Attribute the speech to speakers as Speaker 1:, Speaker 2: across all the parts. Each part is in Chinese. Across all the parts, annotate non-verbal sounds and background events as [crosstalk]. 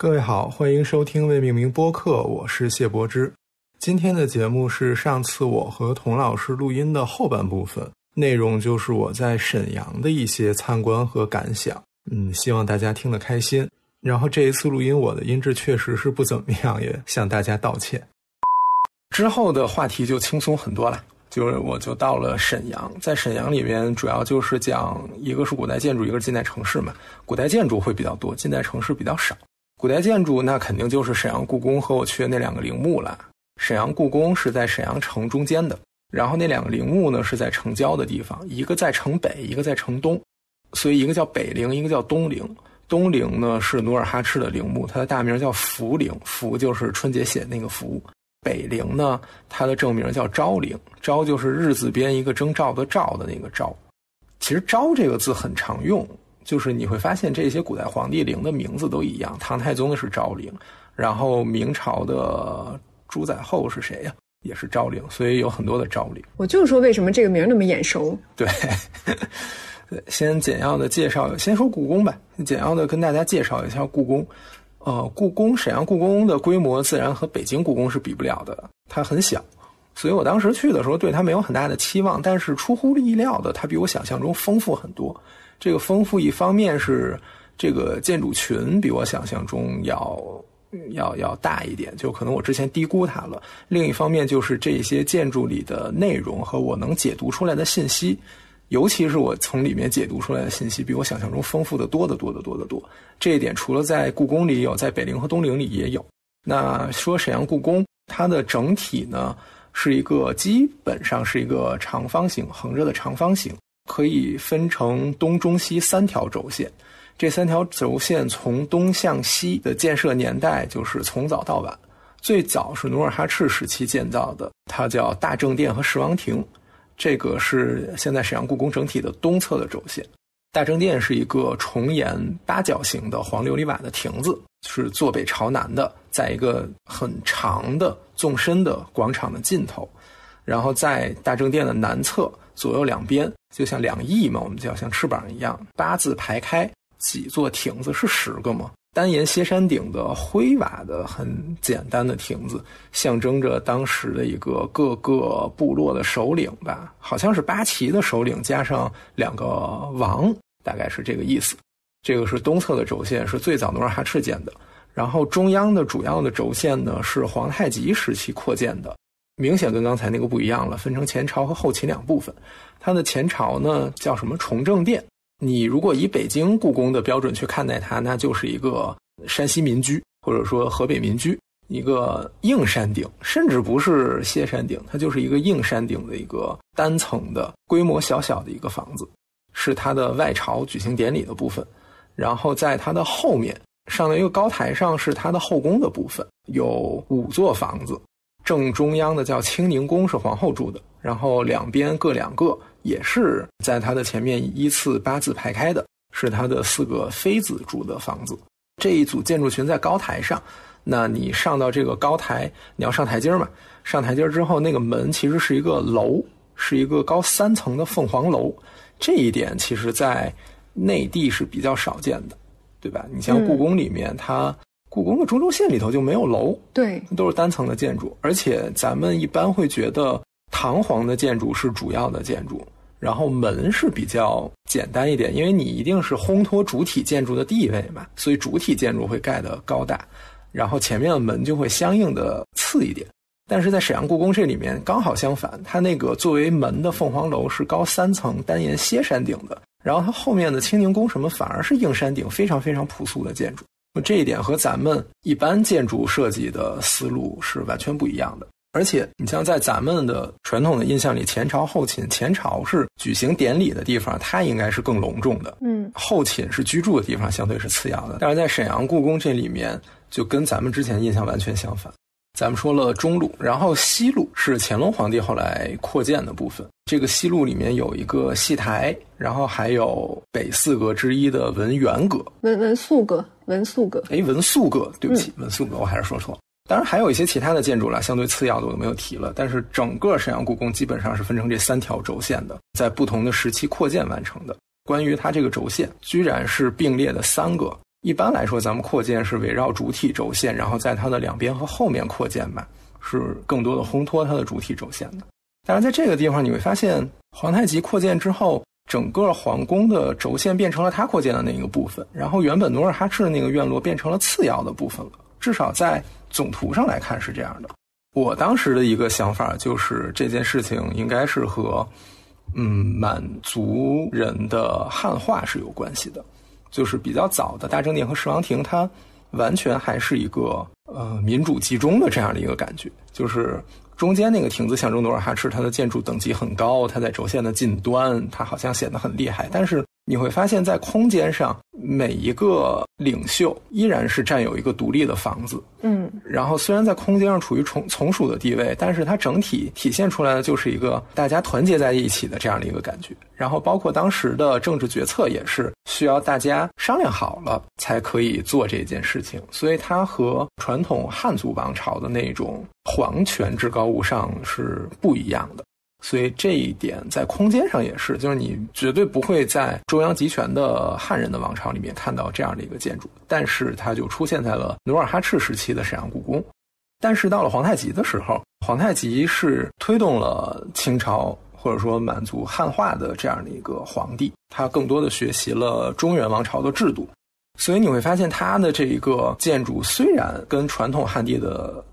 Speaker 1: 各位好，欢迎收听未命名播客，我是谢柏之。今天的节目是上次我和童老师录音的后半部分，内容就是我在沈阳的一些参观和感想。嗯，希望大家听得开心。然后这一次录音，我的音质确实是不怎么样，[laughs] 也向大家道歉。之后的话题就轻松很多了，就是我就到了沈阳，在沈阳里面主要就是讲一个是古代建筑，一个是近代城市嘛。古代建筑会比较多，近代城市比较少。古代建筑那肯定就是沈阳故宫和我去的那两个陵墓了。沈阳故宫是在沈阳城中间的，然后那两个陵墓呢是在城郊的地方，一个在城北，一个在城东，所以一个叫北陵，一个叫东陵。东陵呢是努尔哈赤的陵墓，它的大名叫福陵，福就是春节写那个福。北陵呢，它的正名叫昭陵，昭就是日字边一个征兆的兆的那个昭。其实昭这个字很常用。就是你会发现这些古代皇帝陵的名字都一样，唐太宗的是昭陵，然后明朝的朱载后是谁呀？也是昭陵，所以有很多的昭陵。
Speaker 2: 我就是说，为什么这个名那么眼熟？
Speaker 1: 对，[laughs] 先简要的介绍，先说故宫吧。简要的跟大家介绍一下故宫。呃，故宫沈阳故宫的规模自然和北京故宫是比不了的，它很小，所以我当时去的时候对它没有很大的期望。但是出乎意料的，它比我想象中丰富很多。这个丰富一方面是这个建筑群比我想象中要要要大一点，就可能我之前低估它了。另一方面就是这些建筑里的内容和我能解读出来的信息，尤其是我从里面解读出来的信息，比我想象中丰富的多得多得多得多。这一点除了在故宫里有，在北陵和东陵里也有。那说沈阳故宫，它的整体呢是一个基本上是一个长方形，横着的长方形。可以分成东中西三条轴线，这三条轴线从东向西的建设年代就是从早到晚。最早是努尔哈赤时期建造的，它叫大正殿和十王亭，这个是现在沈阳故宫整体的东侧的轴线。大正殿是一个重檐八角形的黄琉璃瓦的亭子，是坐北朝南的，在一个很长的纵深的广场的尽头。然后在大正殿的南侧。左右两边就像两翼嘛，我们叫像翅膀一样，八字排开，几座亭子是十个嘛？单檐歇山顶的灰瓦的很简单的亭子，象征着当时的一个各个部落的首领吧，好像是八旗的首领加上两个王，大概是这个意思。这个是东侧的轴线，是最早努尔哈赤建的。然后中央的主要的轴线呢，是皇太极时期扩建的。明显跟刚才那个不一样了，分成前朝和后秦两部分。它的前朝呢叫什么崇政殿？你如果以北京故宫的标准去看待它，那就是一个山西民居或者说河北民居，一个硬山顶，甚至不是歇山顶，它就是一个硬山顶的一个单层的规模小小的一个房子，是它的外朝举行典礼的部分。然后在它的后面上的一个高台上是它的后宫的部分，有五座房子。正中央的叫清宁宫，是皇后住的，然后两边各两个，也是在它的前面依次八字排开的，是他的四个妃子住的房子。这一组建筑群在高台上，那你上到这个高台，你要上台阶嘛？上台阶之后，那个门其实是一个楼，是一个高三层的凤凰楼。这一点其实在内地是比较少见的，对吧？你像故宫里面，它。故宫的中轴线里头就没有楼，
Speaker 2: 对，
Speaker 1: 都是单层的建筑。而且咱们一般会觉得堂皇的建筑是主要的建筑，然后门是比较简单一点，因为你一定是烘托主体建筑的地位嘛，所以主体建筑会盖得高大，然后前面的门就会相应的次一点。但是在沈阳故宫这里面刚好相反，它那个作为门的凤凰楼是高三层单檐歇山顶的，然后它后面的清宁宫什么反而是硬山顶，非常非常朴素的建筑。这一点和咱们一般建筑设计的思路是完全不一样的。而且，你像在咱们的传统的印象里，前朝、后寝，前朝是举行典礼的地方，它应该是更隆重的。
Speaker 2: 嗯，
Speaker 1: 后寝是居住的地方，相对是次要的。但是在沈阳故宫这里面，就跟咱们之前印象完全相反。咱们说了中路，然后西路是乾隆皇帝后来扩建的部分。这个西路里面有一个戏台，然后还有北四阁之一的文源阁、
Speaker 2: 文文素阁、文素阁。
Speaker 1: 哎，文素阁，对不起，文素阁，我还是说错。当然还有一些其他的建筑啦，相对次要的我都没有提了。但是整个沈阳故宫基本上是分成这三条轴线的，在不同的时期扩建完成的。关于它这个轴线，居然是并列的三个，一般来说，咱们扩建是围绕主体轴线，然后在它的两边和后面扩建吧，是更多的烘托它的主体轴线的。但是在这个地方，你会发现皇太极扩建之后，整个皇宫的轴线变成了他扩建的那一个部分，然后原本努尔哈赤的那个院落变成了次要的部分了。至少在总图上来看是这样的。我当时的一个想法就是这件事情应该是和嗯满族人的汉化是有关系的，就是比较早的大正殿和十王亭，它完全还是一个呃民主集中的这样的一个感觉，就是中间那个亭子象征努尔哈赤，它的建筑等级很高，它在轴线的近端，它好像显得很厉害，但是。你会发现在空间上，每一个领袖依然是占有一个独立的房子。
Speaker 2: 嗯，
Speaker 1: 然后虽然在空间上处于从从属的地位，但是它整体体现出来的就是一个大家团结在一起的这样的一个感觉。然后包括当时的政治决策也是需要大家商量好了才可以做这件事情，所以它和传统汉族王朝的那种皇权至高无上是不一样的。所以这一点在空间上也是，就是你绝对不会在中央集权的汉人的王朝里面看到这样的一个建筑，但是它就出现在了努尔哈赤时期的沈阳故宫。但是到了皇太极的时候，皇太极是推动了清朝或者说满族汉化的这样的一个皇帝，他更多的学习了中原王朝的制度，所以你会发现他的这一个建筑虽然跟传统汉地的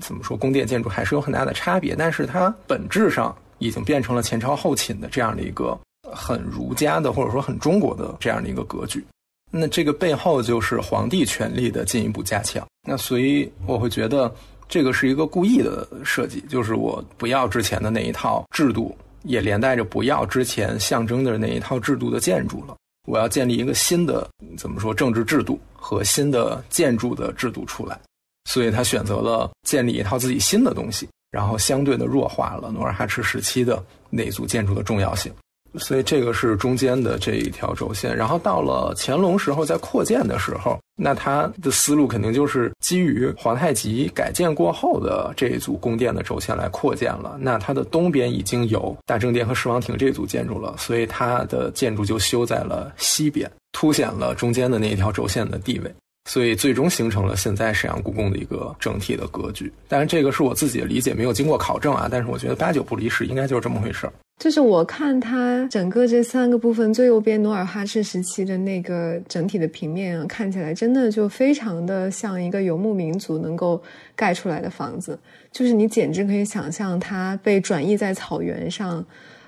Speaker 1: 怎么说宫殿建筑还是有很大的差别，但是它本质上。已经变成了前朝后寝的这样的一个很儒家的或者说很中国的这样的一个格局。那这个背后就是皇帝权力的进一步加强。那所以我会觉得这个是一个故意的设计，就是我不要之前的那一套制度，也连带着不要之前象征的那一套制度的建筑了。我要建立一个新的怎么说政治制度和新的建筑的制度出来。所以他选择了建立一套自己新的东西。然后相对的弱化了努尔哈赤时期的那组建筑的重要性，所以这个是中间的这一条轴线。然后到了乾隆时候，在扩建的时候，那他的思路肯定就是基于皇太极改建过后的这一组宫殿的轴线来扩建了。那它的东边已经有大正殿和十王亭这组建筑了，所以它的建筑就修在了西边，凸显了中间的那一条轴线的地位。所以最终形成了现在沈阳故宫的一个整体的格局。当然，这个是我自己的理解，没有经过考证啊。但是我觉得八九不离十，应该就是这么回事儿。
Speaker 2: 就是我看它整个这三个部分，最右边努尔哈赤时期的那个整体的平面啊，看起来真的就非常的像一个游牧民族能够盖出来的房子。就是你简直可以想象它被转移在草原上，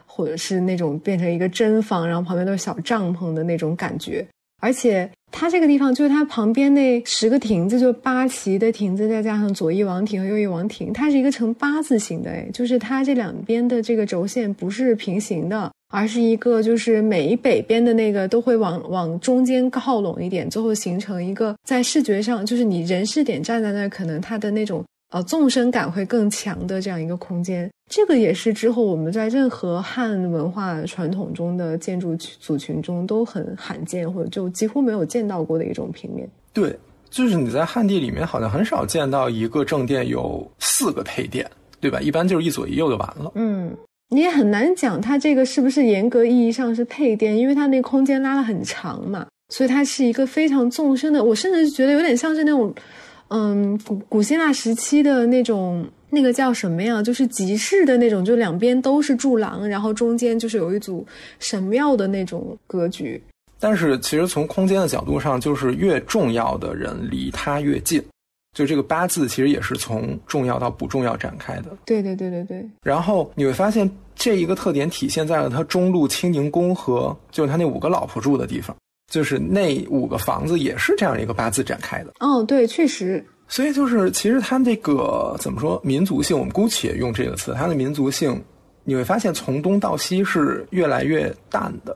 Speaker 2: 或者是那种变成一个真房，然后旁边都是小帐篷的那种感觉。而且它这个地方就是它旁边那十个亭子，就八旗的亭子，再加上左翼王亭和右翼王亭，它是一个呈八字形的，哎，就是它这两边的这个轴线不是平行的，而是一个就是每一北边的那个都会往往中间靠拢一点，最后形成一个在视觉上就是你人视点站在那儿，可能它的那种。呃，纵深感会更强的这样一个空间，这个也是之后我们在任何汉文化传统中的建筑组群中都很罕见，或者就几乎没有见到过的一种平面。
Speaker 1: 对，就是你在汉地里面好像很少见到一个正殿有四个配殿，对吧？一般就是一左一右就完了。
Speaker 2: 嗯，你也很难讲它这个是不是严格意义上是配殿，因为它那空间拉的很长嘛，所以它是一个非常纵深的。我甚至觉得有点像是那种。嗯，古古希腊时期的那种，那个叫什么呀？就是集市的那种，就两边都是柱廊，然后中间就是有一组神庙的那种格局。
Speaker 1: 但是其实从空间的角度上，就是越重要的人离他越近。就这个八字其实也是从重要到不重要展开的。
Speaker 2: 对对对对对。
Speaker 1: 然后你会发现这一个特点体现在了他中路清宁宫和就是他那五个老婆住的地方。就是那五个房子也是这样一个八字展开的。
Speaker 2: 哦，对，确实。
Speaker 1: 所以就是，其实它这个怎么说民族性，我们姑且用这个词，它的民族性，你会发现从东到西是越来越淡的。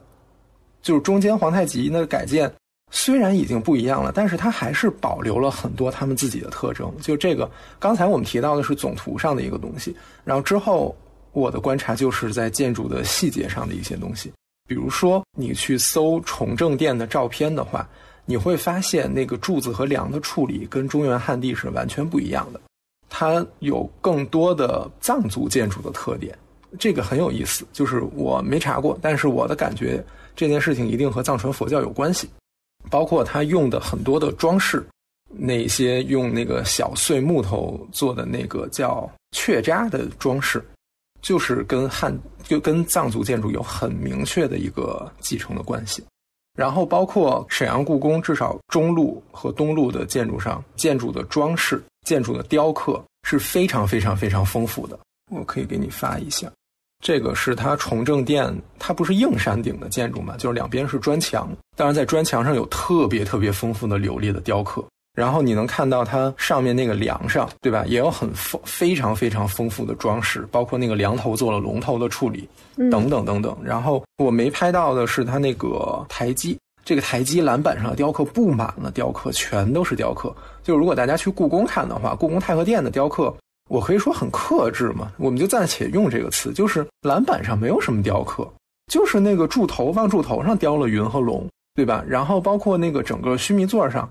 Speaker 1: 就是中间皇太极那个改建虽然已经不一样了，但是它还是保留了很多他们自己的特征。就这个，刚才我们提到的是总图上的一个东西，然后之后我的观察就是在建筑的细节上的一些东西。比如说，你去搜崇政殿的照片的话，你会发现那个柱子和梁的处理跟中原汉地是完全不一样的。它有更多的藏族建筑的特点，这个很有意思。就是我没查过，但是我的感觉，这件事情一定和藏传佛教有关系。包括它用的很多的装饰，那些用那个小碎木头做的那个叫雀扎的装饰，就是跟汉就跟藏族建筑有很明确的一个继承的关系。然后包括沈阳故宫，至少中路和东路的建筑上，建筑的装饰、建筑的雕刻是非常非常非常丰富的。我可以给你发一下，这个是它崇政殿，它不是硬山顶的建筑嘛，就是两边是砖墙，当然在砖墙上有特别特别丰富的 [laughs] 琉璃的雕刻。然后你能看到它上面那个梁上，对吧？也有很丰非常非常丰富的装饰，包括那个梁头做了龙头的处理，等等等等。然后我没拍到的是它那个台基，这个台基栏板上的雕刻布满了雕刻，全都是雕刻。就如果大家去故宫看的话，故宫太和殿的雕刻，我可以说很克制嘛，我们就暂且用这个词，就是栏板上没有什么雕刻，就是那个柱头望柱头上雕了云和龙，对吧？然后包括那个整个须弥座上。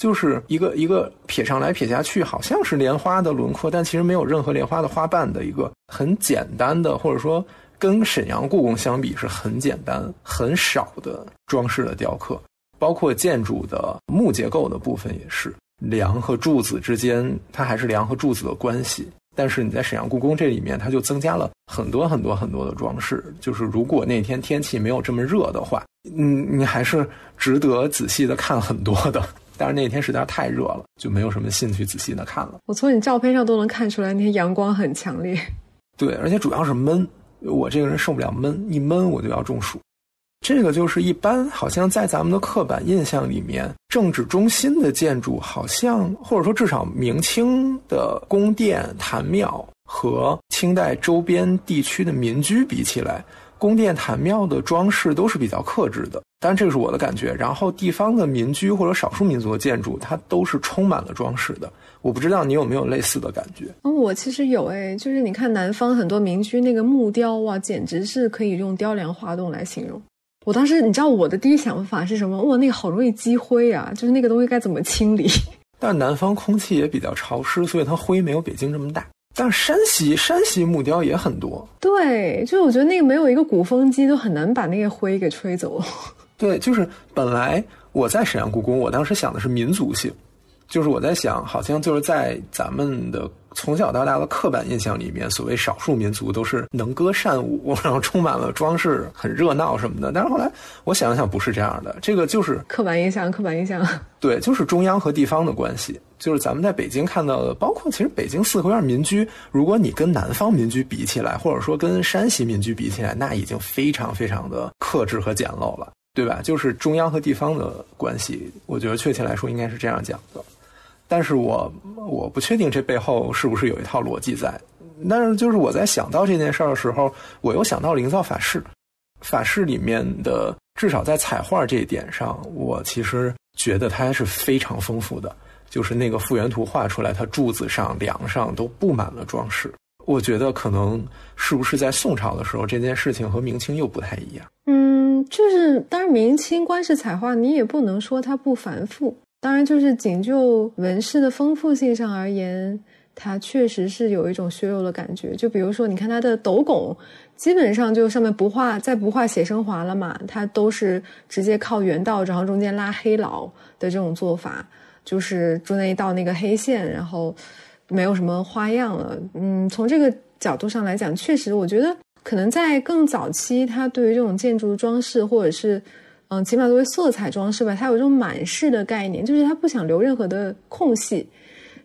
Speaker 1: 就是一个一个撇上来撇下去，好像是莲花的轮廓，但其实没有任何莲花的花瓣的一个很简单的，或者说跟沈阳故宫相比是很简单、很少的装饰的雕刻。包括建筑的木结构的部分也是，梁和柱子之间它还是梁和柱子的关系，但是你在沈阳故宫这里面，它就增加了很多很多很多的装饰。就是如果那天天气没有这么热的话，嗯，你还是值得仔细的看很多的。但是那天实在是太热了，就没有什么兴趣仔细的看了。
Speaker 2: 我从你照片上都能看出来，那天阳光很强烈。
Speaker 1: 对，而且主要是闷，我这个人受不了闷，一闷我就要中暑。这个就是一般，好像在咱们的刻板印象里面，政治中心的建筑，好像或者说至少明清的宫殿、坛庙和清代周边地区的民居比起来。宫殿、坛庙的装饰都是比较克制的，当然这个是我的感觉。然后地方的民居或者少数民族的建筑，它都是充满了装饰的。我不知道你有没有类似的感觉？
Speaker 2: 嗯，我其实有诶，就是你看南方很多民居那个木雕啊，简直是可以用雕梁画栋来形容。我当时你知道我的第一想法是什么？哇，那个好容易积灰啊，就是那个东西该怎么清理？
Speaker 1: 但南方空气也比较潮湿，所以它灰没有北京这么大。但山西山西木雕也很多，
Speaker 2: 对，就是我觉得那个没有一个鼓风机都很难把那个灰给吹走。
Speaker 1: 对，就是本来我在沈阳故宫，我当时想的是民族性，就是我在想，好像就是在咱们的。从小到大的刻板印象里面，所谓少数民族都是能歌善舞，[laughs] 然后充满了装饰，很热闹什么的。但是后来我想想，不是这样的，这个就是
Speaker 2: 刻板印象，刻板印象。
Speaker 1: 对，就是中央和地方的关系。就是咱们在北京看到的，包括其实北京四合院民居，如果你跟南方民居比起来，或者说跟山西民居比起来，那已经非常非常的克制和简陋了，对吧？就是中央和地方的关系，我觉得确切来说应该是这样讲的。但是我我不确定这背后是不是有一套逻辑在。但是就是我在想到这件事儿的时候，我又想到营造法式，法式里面的至少在彩画这一点上，我其实觉得它是非常丰富的。就是那个复原图画出来，它柱子上、梁上都布满了装饰。我觉得可能是不是在宋朝的时候，这件事情和明清又不太一样。
Speaker 2: 嗯，就是当然明清官式彩画，你也不能说它不繁复。当然，就是仅就纹饰的丰富性上而言，它确实是有一种削弱的感觉。就比如说，你看它的斗拱，基本上就上面不画，再不画写生华了嘛，它都是直接靠圆道，然后中间拉黑老的这种做法，就是中间一道那个黑线，然后没有什么花样了。嗯，从这个角度上来讲，确实，我觉得可能在更早期，它对于这种建筑装饰或者是。嗯，起码作为色彩装饰吧，它有一种满式的概念，就是它不想留任何的空隙，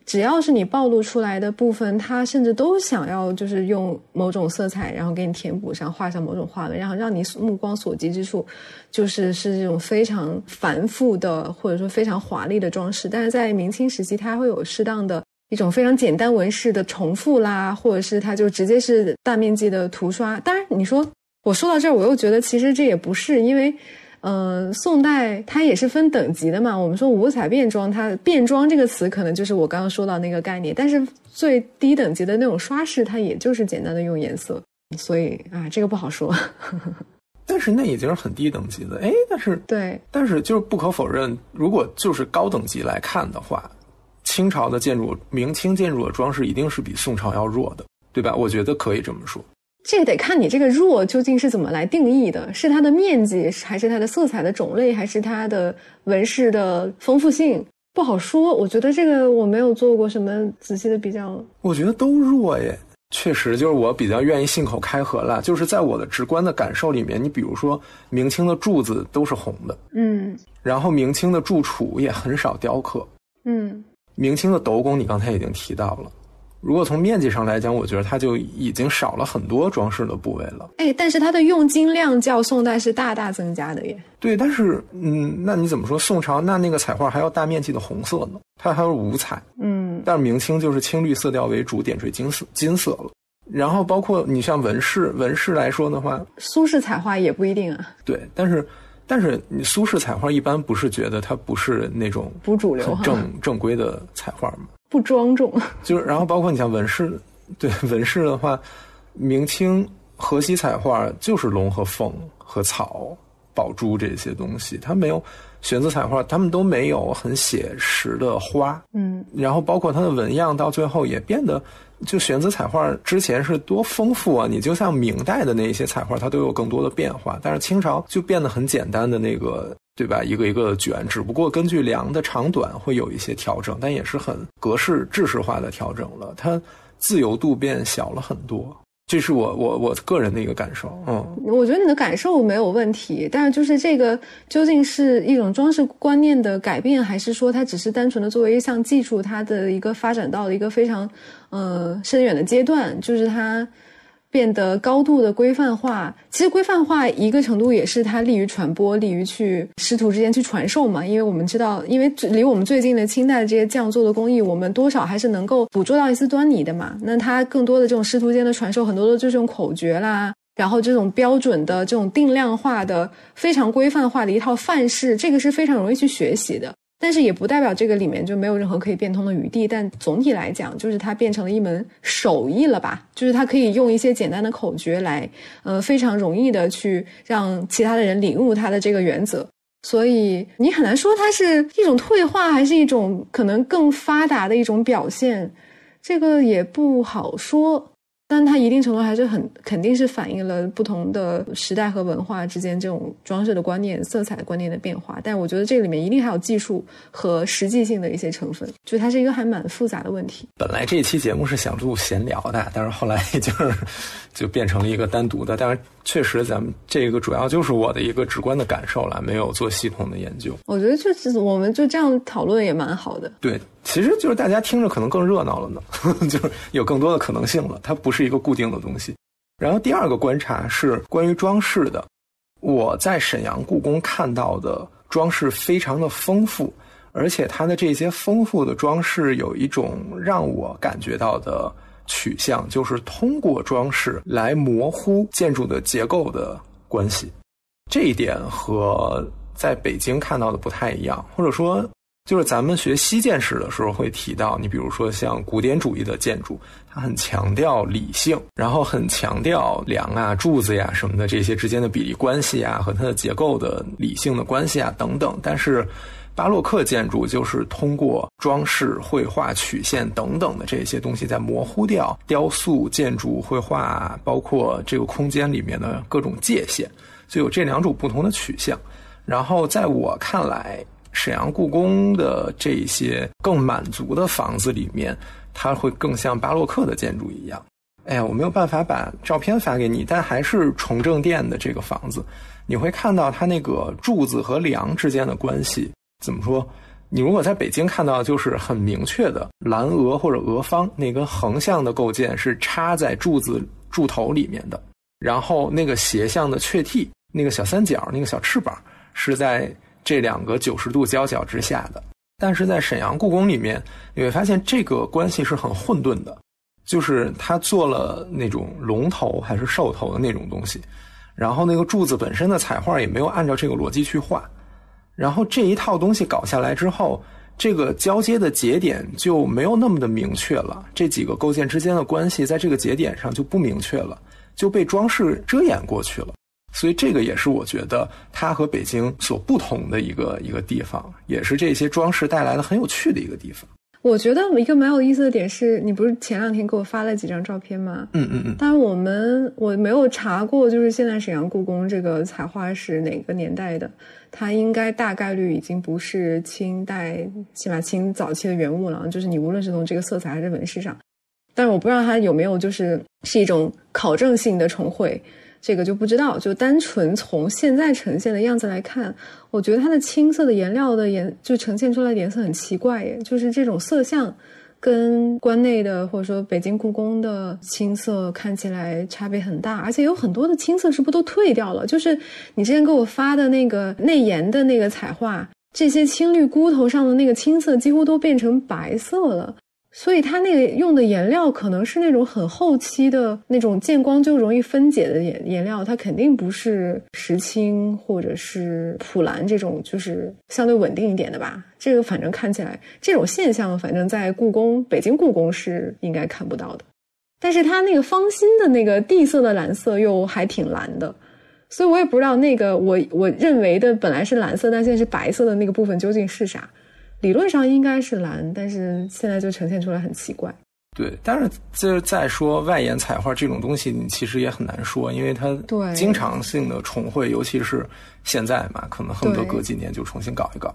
Speaker 2: 只要是你暴露出来的部分，它甚至都想要就是用某种色彩，然后给你填补上，画上某种花纹，然后让你目光所及之处，就是是这种非常繁复的或者说非常华丽的装饰。但是在明清时期，它会有适当的一种非常简单纹饰的重复啦，或者是它就直接是大面积的涂刷。当然，你说我说到这儿，我又觉得其实这也不是因为。嗯，宋代它也是分等级的嘛。我们说五彩变装，它变装这个词可能就是我刚刚说到那个概念。但是最低等级的那种刷饰，它也就是简单的用颜色。所以啊，这个不好说。[laughs]
Speaker 1: 但是那已经是很低等级的，哎，但是
Speaker 2: 对，
Speaker 1: 但是就是不可否认，如果就是高等级来看的话，清朝的建筑、明清建筑的装饰一定是比宋朝要弱的，对吧？我觉得可以这么说。
Speaker 2: 这个得看你这个弱究竟是怎么来定义的，是它的面积，还是它的色彩的种类，还是它的纹饰的丰富性？不好说。我觉得这个我没有做过什么仔细的比较。
Speaker 1: 我觉得都弱耶。确实，就是我比较愿意信口开河了。就是在我的直观的感受里面，你比如说明清的柱子都是红的，
Speaker 2: 嗯
Speaker 1: 然后明清的柱础也很少雕刻，
Speaker 2: 嗯
Speaker 1: 明清的斗拱你刚才已经提到了。如果从面积上来讲，我觉得它就已经少了很多装饰的部位了。
Speaker 2: 哎，但是它的用金量较宋代是大大增加的耶。
Speaker 1: 对，但是嗯，那你怎么说宋朝那那个彩画还要大面积的红色呢？它还有五彩，
Speaker 2: 嗯
Speaker 1: 但是明清就是青绿色调为主，点缀金色金色了。然后包括你像纹饰，纹饰来说的话，
Speaker 2: 苏式彩画也不一定啊，
Speaker 1: 对，但是但是你苏式彩画一般不是觉得它不是那种
Speaker 2: 不主流
Speaker 1: 正正规的彩画吗？
Speaker 2: 不庄重。[laughs]
Speaker 1: 就是然后包括你像纹饰，对纹饰的话，明清河西彩画就是龙和凤和草、宝珠这些东西，它没有玄字彩画，他们都没有很写实的花。
Speaker 2: 嗯
Speaker 1: 然后包括它的纹样，到最后也变得，就玄字彩画之前是多丰富啊！你就像明代的那些彩画，它都有更多的变化，但是清朝就变得很简单的那个，对吧？一个一个卷，只不过根据梁的长短会有一些调整，但也是很格式制式化的调整了，它自由度变小了很多。这是我我我个人的一个感受，嗯。
Speaker 2: 我觉得你的感受没有问题，但是就是这个究竟是一种装饰观念的改变，还是说它只是单纯的作为一项技术，它的一个发展到了一个非常呃深远的阶段，就是它变得高度的规范化。其实规范化一个程度也是它利于传播，利于去师徒之间去传授嘛。因为我们知道，因为最离我们最近的清代的这些匠做的工艺，我们多少还是能够捕捉到一丝端倪的嘛。那它更多的这种师徒间的传授，很多的这种口诀啦。然后这种标准的、这种定量化的、非常规范化的一套范式，这个是非常容易去学习的。但是也不代表这个里面就没有任何可以变通的余地。但总体来讲，就是它变成了一门手艺了吧？就是它可以用一些简单的口诀来，呃，非常容易的去让其他的人领悟它的这个原则。所以你很难说它是一种退化，还是一种可能更发达的一种表现，这个也不好说。但它一定程度还是很肯定是反映了不同的时代和文化之间这种装饰的观念、色彩观念的变化。但我觉得这里面一定还有技术和实际性的一些成分，就它是一个还蛮复杂的问题。
Speaker 1: 本来这期节目是想录闲聊的，但是后来就是 [laughs] 就变成了一个单独的。但是确实，咱们这个主要就是我的一个直观的感受了，没有做系统的研究。
Speaker 2: 我觉得就是我们就这样讨论也蛮好的。
Speaker 1: 对，其实就是大家听着可能更热闹了呢，[laughs] 就是有更多的可能性了。它不是一个固定的东西。然后第二个观察是关于装饰的，我在沈阳故宫看到的装饰非常的丰富，而且它的这些丰富的装饰有一种让我感觉到的取向，就是通过装饰来模糊建筑的结构的关系。这一点和在北京看到的不太一样，或者说。就是咱们学西建史的时候会提到，你比如说像古典主义的建筑，它很强调理性，然后很强调梁啊、柱子呀什么的这些之间的比例关系啊和它的结构的理性的关系啊等等。但是巴洛克建筑就是通过装饰、绘画、曲线等等的这些东西，在模糊掉雕塑、建筑、绘画，包括这个空间里面的各种界限，就有这两种不同的取向。然后在我看来。沈阳故宫的这些更满足的房子里面，它会更像巴洛克的建筑一样。哎呀，我没有办法把照片发给你，但还是崇正殿的这个房子，你会看到它那个柱子和梁之间的关系。怎么说？你如果在北京看到，就是很明确的蓝额或者额方那根横向的构件是插在柱子柱头里面的，然后那个斜向的雀替，那个小三角，那个小翅膀是在。这两个九十度交角之下的，但是在沈阳故宫里面，你会发现这个关系是很混沌的，就是他做了那种龙头还是兽头的那种东西，然后那个柱子本身的彩画也没有按照这个逻辑去画，然后这一套东西搞下来之后，这个交接的节点就没有那么的明确了，这几个构件之间的关系在这个节点上就不明确了，就被装饰遮掩过去了。所以这个也是我觉得它和北京所不同的一个一个地方，也是这些装饰带来的很有趣的一个地方。
Speaker 2: 我觉得一个蛮有意思的点是，你不是前两天给我发了几张照片吗？
Speaker 1: 嗯嗯嗯。
Speaker 2: 但是我们我没有查过，就是现在沈阳故宫这个彩画是哪个年代的？它应该大概率已经不是清代，起码清早期的原物了。就是你无论是从这个色彩还是纹饰上，但是我不知道它有没有就是是一种考证性的重绘。这个就不知道，就单纯从现在呈现的样子来看，我觉得它的青色的颜料的颜就呈现出来的颜色很奇怪耶，就是这种色相跟关内的或者说北京故宫的青色看起来差别很大，而且有很多的青色是不都退掉了？就是你之前给我发的那个内颜的那个彩画，这些青绿菇头上的那个青色几乎都变成白色了。所以它那个用的颜料可能是那种很后期的那种见光就容易分解的颜颜料，它肯定不是石青或者是普蓝这种，就是相对稳定一点的吧。这个反正看起来这种现象，反正在故宫北京故宫是应该看不到的。但是它那个方心的那个地色的蓝色又还挺蓝的，所以我也不知道那个我我认为的本来是蓝色，但现在是白色的那个部分究竟是啥。理论上应该是蓝，但是现在就呈现出来很奇怪。
Speaker 1: 对，但是这再说外延彩画这种东西，你其实也很难说，因为它
Speaker 2: 对
Speaker 1: 经常性的重绘，尤其是现在嘛，可能恨不得隔几年就重新搞一搞。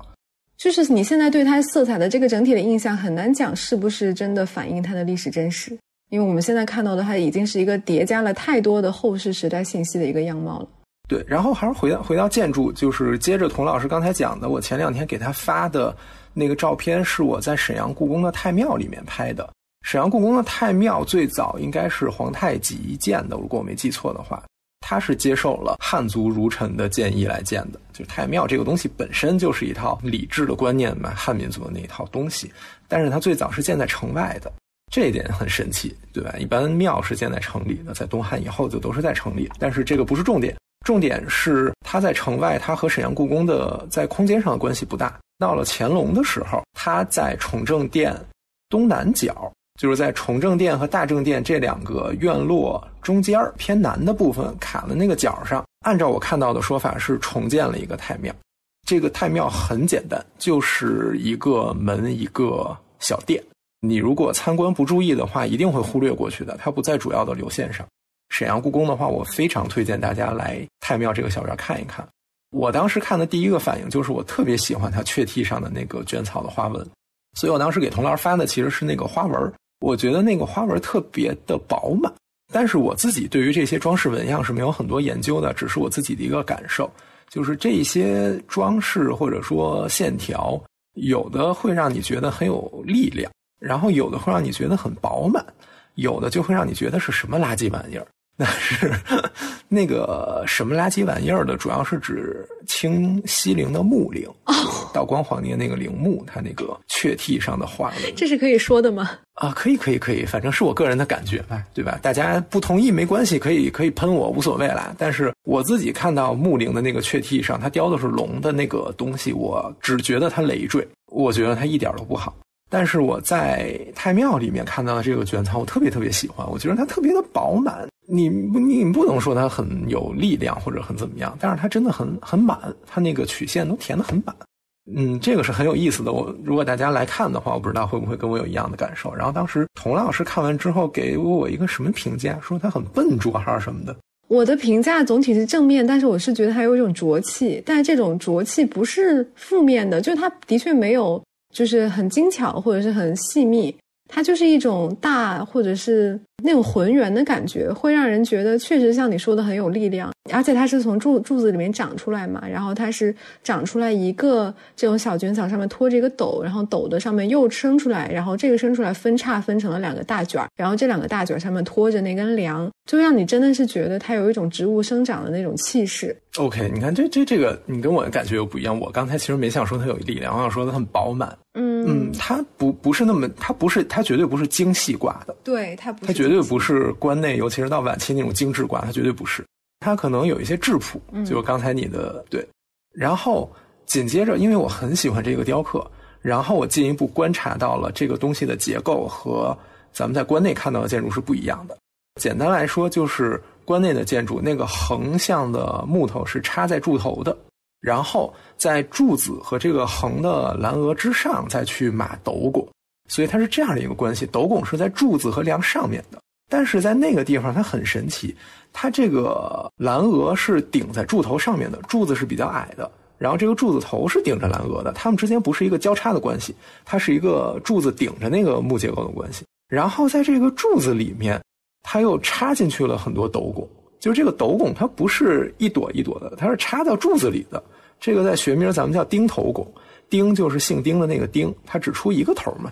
Speaker 2: 就是你现在对它色彩的这个整体的印象很难讲是不是真的反映它的历史真实，因为我们现在看到的它已经是一个叠加了太多的后世时代信息的一个样貌了。
Speaker 1: 对，然后还是回到回到建筑，就是接着童老师刚才讲的，我前两天给他发的。那个照片是我在沈阳故宫的太庙里面拍的。沈阳故宫的太庙最早应该是皇太极建的，如果我没记错的话，他是接受了汉族儒臣的建议来建的。就太庙这个东西本身就是一套礼制的观念嘛，汉民族的那一套东西。但是它最早是建在城外的，这一点很神奇，对吧？一般庙是建在城里的，在东汉以后就都是在城里。但是这个不是重点，重点是它在城外，它和沈阳故宫的在空间上的关系不大。到了乾隆的时候，他在崇政殿东南角，就是在崇政殿和大政殿这两个院落中间偏南的部分卡的那个角上，按照我看到的说法是重建了一个太庙。这个太庙很简单，就是一个门一个小殿。你如果参观不注意的话，一定会忽略过去的。它不在主要的流线上。沈阳故宫的话，我非常推荐大家来太庙这个小院看一看。我当时看的第一个反应就是，我特别喜欢它雀替上的那个卷草的花纹，所以我当时给童老师发的其实是那个花纹。我觉得那个花纹特别的饱满，但是我自己对于这些装饰纹样是没有很多研究的，只是我自己的一个感受，就是这些装饰或者说线条，有的会让你觉得很有力量，然后有的会让你觉得很饱满，有的就会让你觉得是什么垃圾玩意儿。[laughs] 那是那个什么垃圾玩意儿的，主要是指清西陵的墓陵，道光皇帝那个陵墓，它那个雀替上的画纹，
Speaker 2: 这是可以说的吗？
Speaker 1: 啊，可以，可以，可以，反正是我个人的感觉吧，对吧？大家不同意没关系，可以，可以喷我，无所谓啦。但是我自己看到墓陵的那个雀替上，它雕的是龙的那个东西，我只觉得它累赘，我觉得它一点都不好。但是我在太庙里面看到的这个卷草，我特别特别喜欢，我觉得它特别的饱满。你你不能说它很有力量或者很怎么样，但是它真的很很满，它那个曲线都填的很满。嗯，这个是很有意思的。我如果大家来看的话，我不知道会不会跟我有一样的感受。然后当时童老师看完之后给我一个什么评价，说它很笨拙还是什么的。
Speaker 2: 我的评价总体是正面，但是我是觉得它有一种浊气，但是这种浊气不是负面的，就是它的确没有就是很精巧或者是很细密。它就是一种大，或者是那种浑圆的感觉，会让人觉得确实像你说的很有力量。而且它是从柱柱子里面长出来嘛，然后它是长出来一个这种小卷草，上面托着一个斗，然后斗的上面又生出来，然后这个生出来分叉分成了两个大卷儿，然后这两个大卷上面托着那根梁，就让你真的是觉得它有一种植物生长的那种气势。
Speaker 1: OK，你看这这这个，你跟我的感觉又不一样。我刚才其实没想说它有力量，我想说它很饱满。
Speaker 2: 嗯
Speaker 1: 嗯，它不不是那么，它不是，它绝对不是精细挂的。
Speaker 2: 对，它不，
Speaker 1: 它绝对不是关内，尤其是到晚期那种精致挂，它绝对不是。它可能有一些质朴，就是刚才你的对。然后紧接着，因为我很喜欢这个雕刻，然后我进一步观察到了这个东西的结构和咱们在关内看到的建筑是不一样的。简单来说，就是关内的建筑那个横向的木头是插在柱头的。然后在柱子和这个横的栏额之上再去码斗拱，所以它是这样的一个关系，斗拱是在柱子和梁上面的。但是在那个地方，它很神奇，它这个蓝额是顶在柱头上面的，柱子是比较矮的，然后这个柱子头是顶着蓝额的，它们之间不是一个交叉的关系，它是一个柱子顶着那个木结构的关系。然后在这个柱子里面，它又插进去了很多斗拱，就是这个斗拱它不是一朵一朵的，它是插到柱子里的。这个在学名咱们叫钉头拱，钉就是姓丁的那个丁，它只出一个头嘛，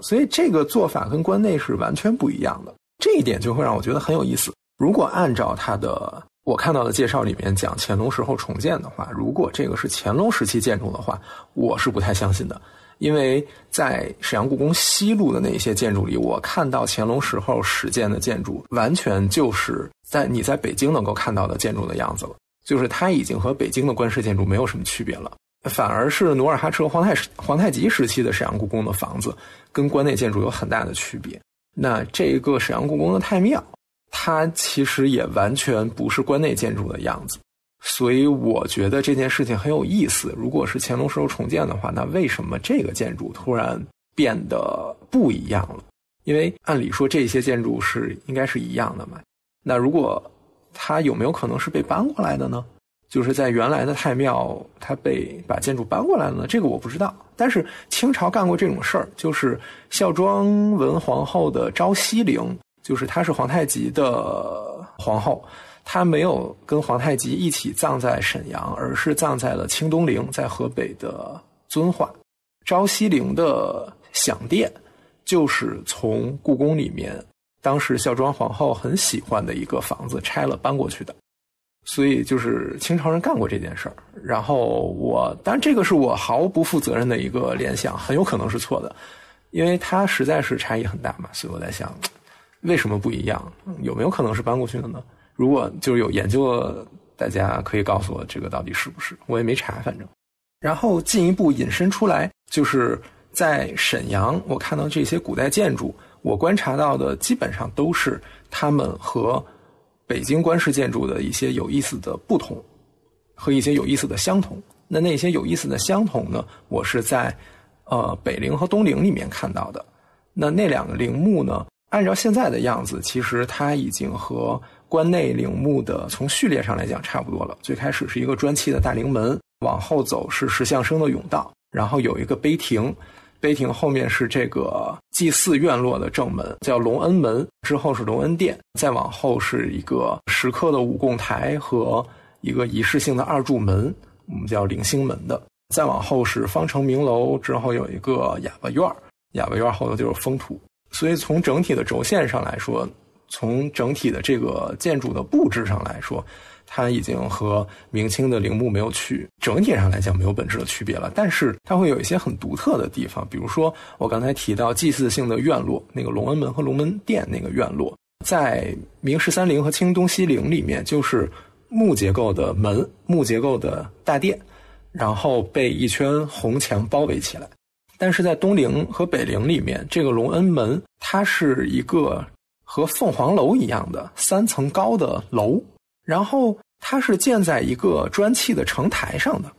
Speaker 1: 所以这个做法跟关内是完全不一样的。这一点就会让我觉得很有意思。如果按照他的我看到的介绍里面讲乾隆时候重建的话，如果这个是乾隆时期建筑的话，我是不太相信的。因为在沈阳故宫西路的那些建筑里，我看到乾隆时候始建的建筑，完全就是在你在北京能够看到的建筑的样子了。就是它已经和北京的官式建筑没有什么区别了，反而是努尔哈赤和皇太皇太极时期的沈阳故宫的房子，跟关内建筑有很大的区别。那这个沈阳故宫的太庙，它其实也完全不是关内建筑的样子，所以我觉得这件事情很有意思。如果是乾隆时候重建的话，那为什么这个建筑突然变得不一样了？因为按理说这些建筑是应该是一样的嘛。那如果它有没有可能是被搬过来的呢？就是在原来的太庙，它被把建筑搬过来了呢？这个我不知道。但是清朝干过这种事儿，就是孝庄文皇后的昭西陵，就是她是皇太极的皇后，她没有跟皇太极一起葬在沈阳，而是葬在了清东陵，在河北的遵化。昭西陵的享殿，就是从故宫里面当时孝庄皇后很喜欢的一个房子拆了搬过去的。所以就是清朝人干过这件事儿，然后我，当然这个是我毫不负责任的一个联想，很有可能是错的，因为它实在是差异很大嘛，所以我在想，为什么不一样？有没有可能是搬过去的呢？如果就是有研究的，大家可以告诉我这个到底是不是？我也没查，反正。然后进一步引申出来，就是在沈阳，我看到这些古代建筑，我观察到的基本上都是他们和。北京官式建筑的一些有意思的不同，和一些有意思的相同。那那些有意思的相同呢？我是在呃北陵和东陵里面看到的。那那两个陵墓呢？按照现在的样子，其实它已经和关内陵墓的从序列上来讲差不多了。最开始是一个砖砌的大陵门，往后走是石像生的甬道，然后有一个碑亭。碑亭后面是这个祭祀院落的正门，叫隆恩门。之后是隆恩殿，再往后是一个石刻的五供台和一个仪式性的二柱门，我们叫棂星门的。再往后是方城明楼，之后有一个哑巴院哑巴院后头就是封土。所以从整体的轴线上来说，从整体的这个建筑的布置上来说。它已经和明清的陵墓没有区，整体上来讲没有本质的区别了。但是它会有一些很独特的地方，比如说我刚才提到祭祀性的院落，那个隆恩门和龙门殿那个院落，在明十三陵和清东西陵里面，就是木结构的门、木结构的大殿，然后被一圈红墙包围起来。但是在东陵和北陵里面，这个隆恩门它是一个和凤凰楼一样的三层高的楼。然后它是建在一个砖砌的城台上的，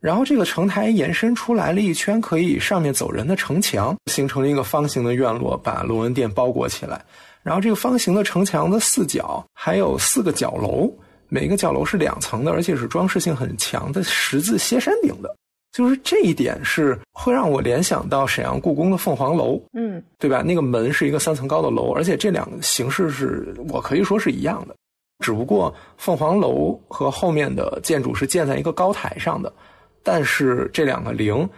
Speaker 1: 然后这个城台延伸出来了一圈可以上面走人的城墙，形成了一个方形的院落，把隆恩殿包裹起来。然后这个方形的城墙的四角还有四个角楼，每个角楼是两层的，而且是装饰性很强的十字歇山顶的。就是这一点是会让我联想到沈阳故宫的凤凰楼，
Speaker 2: 嗯，
Speaker 1: 对吧？那个门是一个三层高的楼，而且这两个形式是我可以说是一样的。只不过凤凰楼和后面的建筑是建在一个高台上的，但是这两个陵，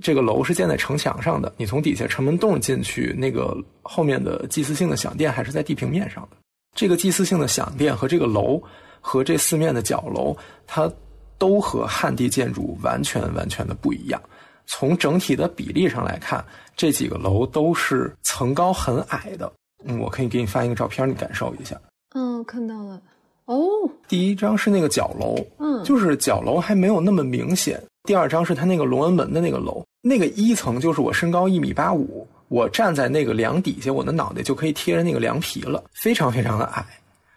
Speaker 1: 这个楼是建在城墙上的。你从底下城门洞进去，那个后面的祭祀性的享殿还是在地平面上的。这个祭祀性的享殿和这个楼和这四面的角楼，它都和汉地建筑完全完全的不一样。从整体的比例上来看，这几个楼都是层高很矮的。嗯，我可以给你发一个照片，你感受一下。
Speaker 2: 嗯，看到了。哦，
Speaker 1: 第一张是那个角楼，
Speaker 2: 嗯，
Speaker 1: 就是角楼还没有那么明显。第二张是它那个龙恩门的那个楼，那个一层就是我身高一米八五，我站在那个梁底下，我的脑袋就可以贴着那个梁皮了，非常非常的矮。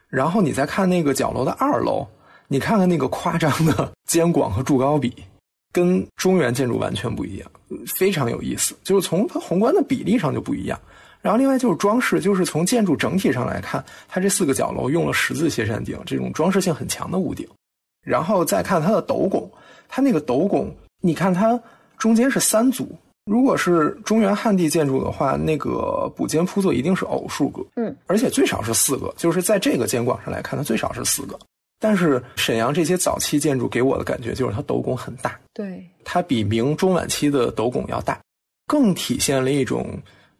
Speaker 1: 然后你再看那个角楼的二楼，你看看那个夸张的 [laughs] 肩广和柱高比，跟中原建筑完全不一样，非常有意思。就是从它宏观的比例上就不一样。然后另外就是装饰，就是从建筑整体上来看，它这四个角楼用了十字斜山顶这种装饰性很强的屋顶。然后再看它的斗拱，它那个斗拱，你看它中间是三组。如果是中原汉地建筑的话，那个补间铺座一定是偶数个，
Speaker 2: 嗯，
Speaker 1: 而且最少是四个。就是在这个监管上来看，它最少是四个。但是沈阳这些早期建筑给我的感觉就是它斗拱很大，
Speaker 2: 对，
Speaker 1: 它比明中晚期的斗拱要大，更体现了一种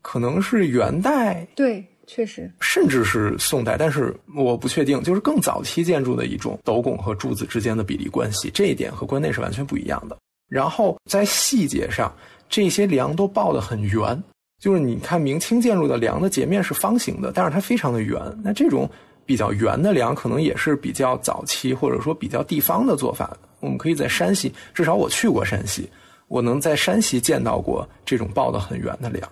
Speaker 1: 可能是元代，
Speaker 2: 对，确实，
Speaker 1: 甚至是宋代，但是我不确定，就是更早期建筑的一种斗拱和柱子之间的比例关系，这一点和关内是完全不一样的。然后在细节上。这些梁都抱得很圆，就是你看明清建筑的梁的截面是方形的，但是它非常的圆。那这种比较圆的梁，可能也是比较早期或者说比较地方的做法。我们可以在山西，至少我去过山西，我能在山西见到过这种抱得很圆的梁。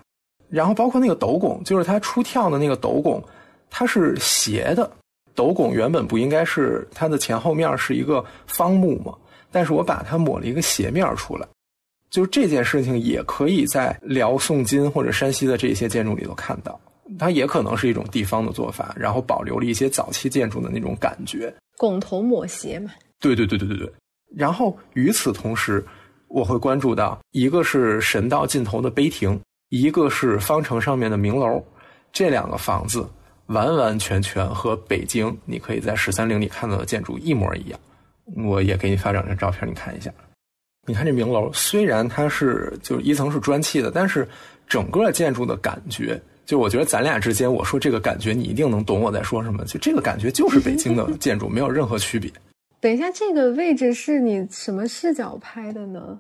Speaker 1: 然后包括那个斗拱，就是它出跳的那个斗拱，它是斜的。斗拱原本不应该是它的前后面是一个方木吗？但是我把它抹了一个斜面出来。就这件事情也可以在辽、宋、金或者山西的这些建筑里头看到，它也可能是一种地方的做法，然后保留了一些早期建筑的那种感觉。
Speaker 2: 拱头抹斜嘛？
Speaker 1: 对对对对对对。然后与此同时，我会关注到一个是神道尽头的碑亭，一个是方城上面的明楼，这两个房子完完全全和北京你可以在十三陵里看到的建筑一模一样。我也给你发两张照片，你看一下。你看这明楼，虽然它是就是一层是砖砌的，但是整个建筑的感觉，就我觉得咱俩之间，我说这个感觉，你一定能懂我在说什么。就这个感觉就是北京的建筑，没有任何区别。[laughs]
Speaker 2: 等一下，这个位置是你什么视角拍的呢？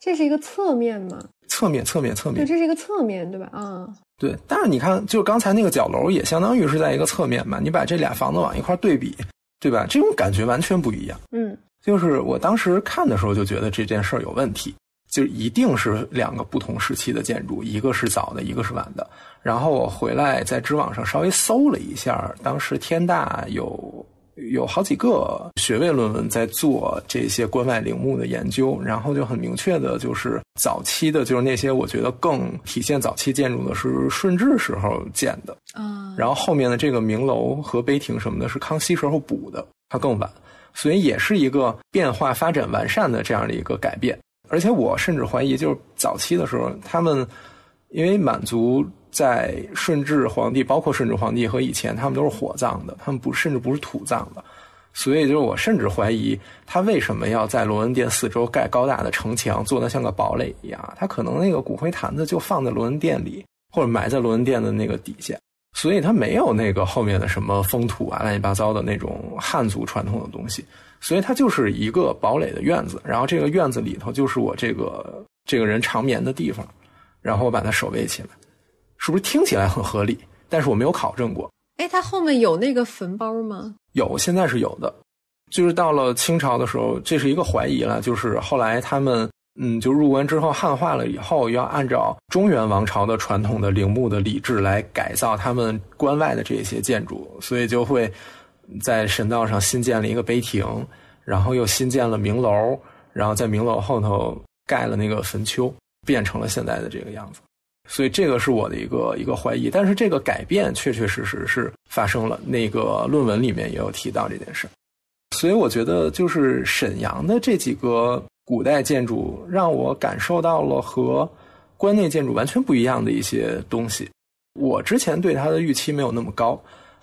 Speaker 2: 这是一个侧面吗？
Speaker 1: 侧面，侧面，侧面。
Speaker 2: 对，这是一个侧面，对吧？啊，
Speaker 1: 对。但是你看，就刚才那个角楼也相当于是在一个侧面嘛。你把这俩房子往一块对比，对吧？这种感觉完全不一样。
Speaker 2: 嗯。
Speaker 1: 就是我当时看的时候就觉得这件事儿有问题，就一定是两个不同时期的建筑，一个是早的，一个是晚的。然后我回来在知网上稍微搜了一下，当时天大有有好几个学位论文在做这些关外陵墓的研究，然后就很明确的就是早期的，就是那些我觉得更体现早期建筑的是顺治时候建的
Speaker 2: 啊，
Speaker 1: 然后后面的这个明楼和碑亭什么的，是康熙时候补的，它更晚。所以也是一个变化、发展、完善的这样的一个改变，而且我甚至怀疑，就是早期的时候，他们因为满族在顺治皇帝，包括顺治皇帝和以前，他们都是火葬的，他们不甚至不是土葬的，所以就是我甚至怀疑，他为什么要在隆恩殿四周盖高大的城墙，做的像个堡垒一样？他可能那个骨灰坛子就放在隆恩殿里，或者埋在隆恩殿的那个底下。所以它没有那个后面的什么封土啊、乱七八糟的那种汉族传统的东西，所以它就是一个堡垒的院子，然后这个院子里头就是我这个这个人长眠的地方，然后我把它守卫起来，是不是听起来很合理？但是我没有考证过。
Speaker 2: 哎，它后面有那个坟包吗？
Speaker 1: 有，现在是有的，就是到了清朝的时候，这是一个怀疑了，就是后来他们。嗯，就入关之后汉化了以后，要按照中原王朝的传统的陵墓的礼制来改造他们关外的这些建筑，所以就会在神道上新建了一个碑亭，然后又新建了明楼，然后在明楼后头盖了那个坟丘，变成了现在的这个样子。所以这个是我的一个一个怀疑，但是这个改变确确实实是发生了。那个论文里面也有提到这件事，所以我觉得就是沈阳的这几个。古代建筑让我感受到了和关内建筑完全不一样的一些东西。我之前对它的预期没有那么高，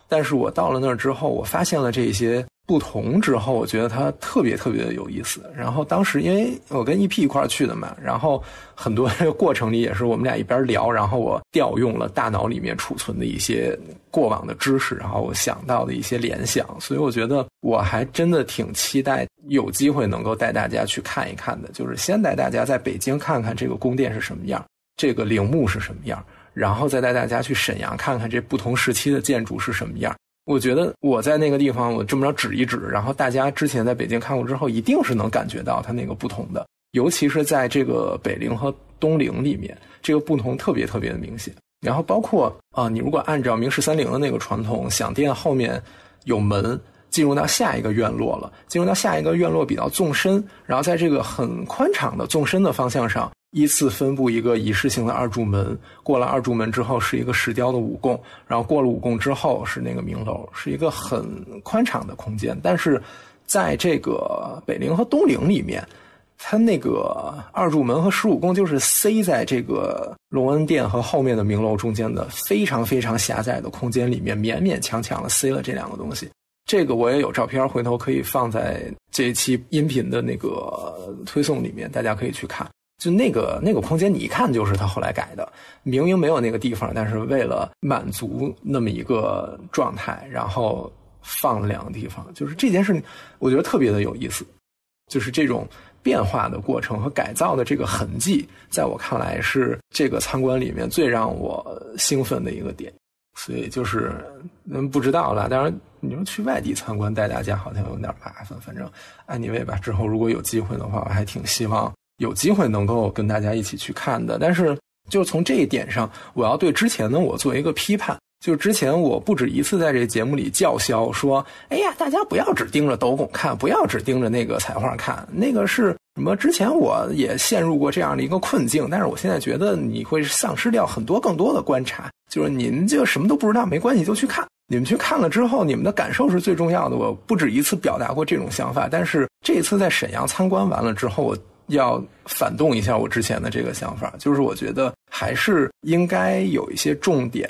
Speaker 1: 但是我到了那儿之后，我发现了这些。不同之后，我觉得它特别特别的有意思。然后当时因为我跟 EP 一块儿去的嘛，然后很多过程里也是我们俩一边聊，然后我调用了大脑里面储存的一些过往的知识，然后我想到的一些联想。所以我觉得我还真的挺期待有机会能够带大家去看一看的，就是先带大家在北京看看这个宫殿是什么样，这个陵墓是什么样，然后再带大家去沈阳看看这不同时期的建筑是什么样。我觉得我在那个地方，我这么着指一指，然后大家之前在北京看过之后，一定是能感觉到它那个不同的，尤其是在这个北陵和东陵里面，这个不同特别特别的明显。然后包括啊，你如果按照明十三陵的那个传统，享殿后面有门，进入到下一个院落了，进入到下一个院落比较纵深，然后在这个很宽敞的纵深的方向上，依次分布一个仪式性的二柱门。过了二柱门之后是一个石雕的五供，然后过了五供之后是那个明楼，是一个很宽敞的空间。但是在这个北陵和东陵里面，它那个二柱门和十五宫就是塞在这个隆恩殿和后面的明楼中间的非常非常狭窄的空间里面，勉勉强强的塞了这两个东西。这个我也有照片，回头可以放在这一期音频的那个推送里面，大家可以去看。就那个那个空间，你一看就是他后来改的，明明没有那个地方，但是为了满足那么一个状态，然后放了两个地方。就是这件事，我觉得特别的有意思。就是这种变化的过程和改造的这个痕迹，在我看来是这个参观里面最让我兴奋的一个点。所以就是嗯不知道了，当然你说去外地参观带大家好像有点麻烦，反正安妮卫吧。之后如果有机会的话，我还挺希望有机会能够跟大家一起去看的。但是就从这一点上，我要对之前的我做一个批判。就是之前我不止一次在这节目里叫嚣说：“哎呀，大家不要只盯着斗拱看，不要只盯着那个彩画看，那个是什么？”之前我也陷入过这样的一个困境，但是我现在觉得你会丧失掉很多更多的观察。就是您就什么都不知道没关系，就去看。你们去看了之后，你们的感受是最重要的。我不止一次表达过这种想法，但是这一次在沈阳参观完了之后，我要反动一下我之前的这个想法，就是我觉得还是应该有一些重点。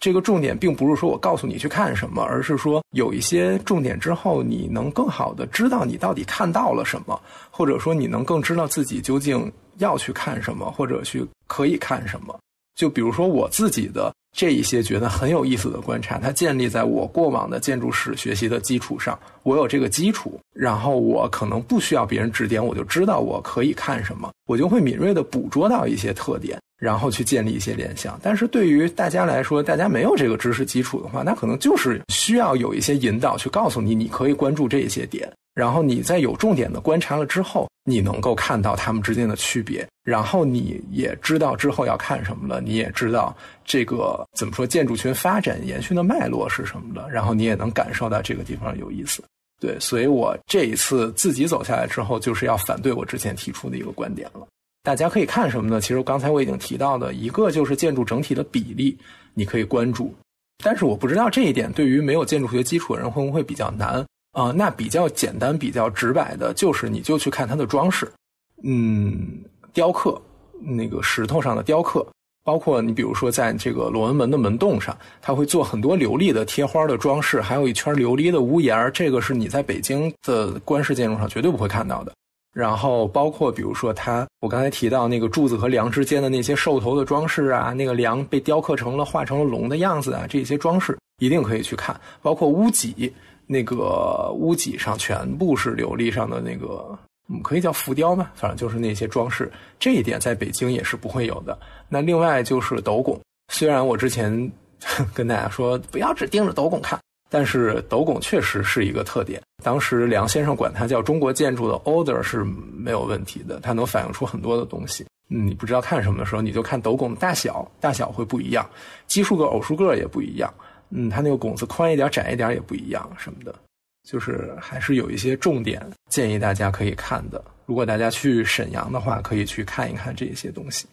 Speaker 1: 这个重点并不是说我告诉你去看什么，而是说有一些重点之后，你能更好的知道你到底看到了什么，或者说你能更知道自己究竟要去看什么，或者去可以看什么。就比如说我自己的这一些觉得很有意思的观察，它建立在我过往的建筑史学习的基础上，我有这个基础，然后我可能不需要别人指点，我就知道我可以看什么，我就会敏锐的捕捉到一些特点。然后去建立一些联想，但是对于大家来说，大家没有这个知识基础的话，那可能就是需要有一些引导去告诉你，你可以关注这些点。然后你在有重点的观察了之后，你能够看到它们之间的区别，然后你也知道之后要看什么了，你也知道这个怎么说建筑群发展延续的脉络是什么了，然后你也能感受到这个地方有意思。对，所以我这一次自己走下来之后，就是要反对我之前提出的一个观点了。大家可以看什么呢？其实刚才我已经提到的一个就是建筑整体的比例，你可以关注。但是我不知道这一点对于没有建筑学基础的人会不会比较难啊？那比较简单、比较直白的就是，你就去看它的装饰，嗯，雕刻，那个石头上的雕刻，包括你比如说在这个罗纹门的门洞上，它会做很多琉璃的贴花的装饰，还有一圈琉璃的屋檐这个是你在北京的官式建筑上绝对不会看到的。然后包括比如说它，我刚才提到那个柱子和梁之间的那些兽头的装饰啊，那个梁被雕刻成了画成了龙的样子啊，这些装饰一定可以去看。包括屋脊，那个屋脊上全部是琉璃上的那个，嗯，可以叫浮雕吧，反正就是那些装饰。这一点在北京也是不会有的。那另外就是斗拱，虽然我之前跟大家说不要只盯着斗拱看。但是斗拱确实是一个特点。当时梁先生管它叫中国建筑的 order 是没有问题的，它能反映出很多的东西。你不知道看什么的时候，你就看斗拱的大小，大小会不一样，奇数个、偶数个也不一样。嗯，它那个拱子宽一点、窄一点也不一样，什么的，就是还是有一些重点建议大家可以看的。如果大家去沈阳的话，可以去看一看这些东西。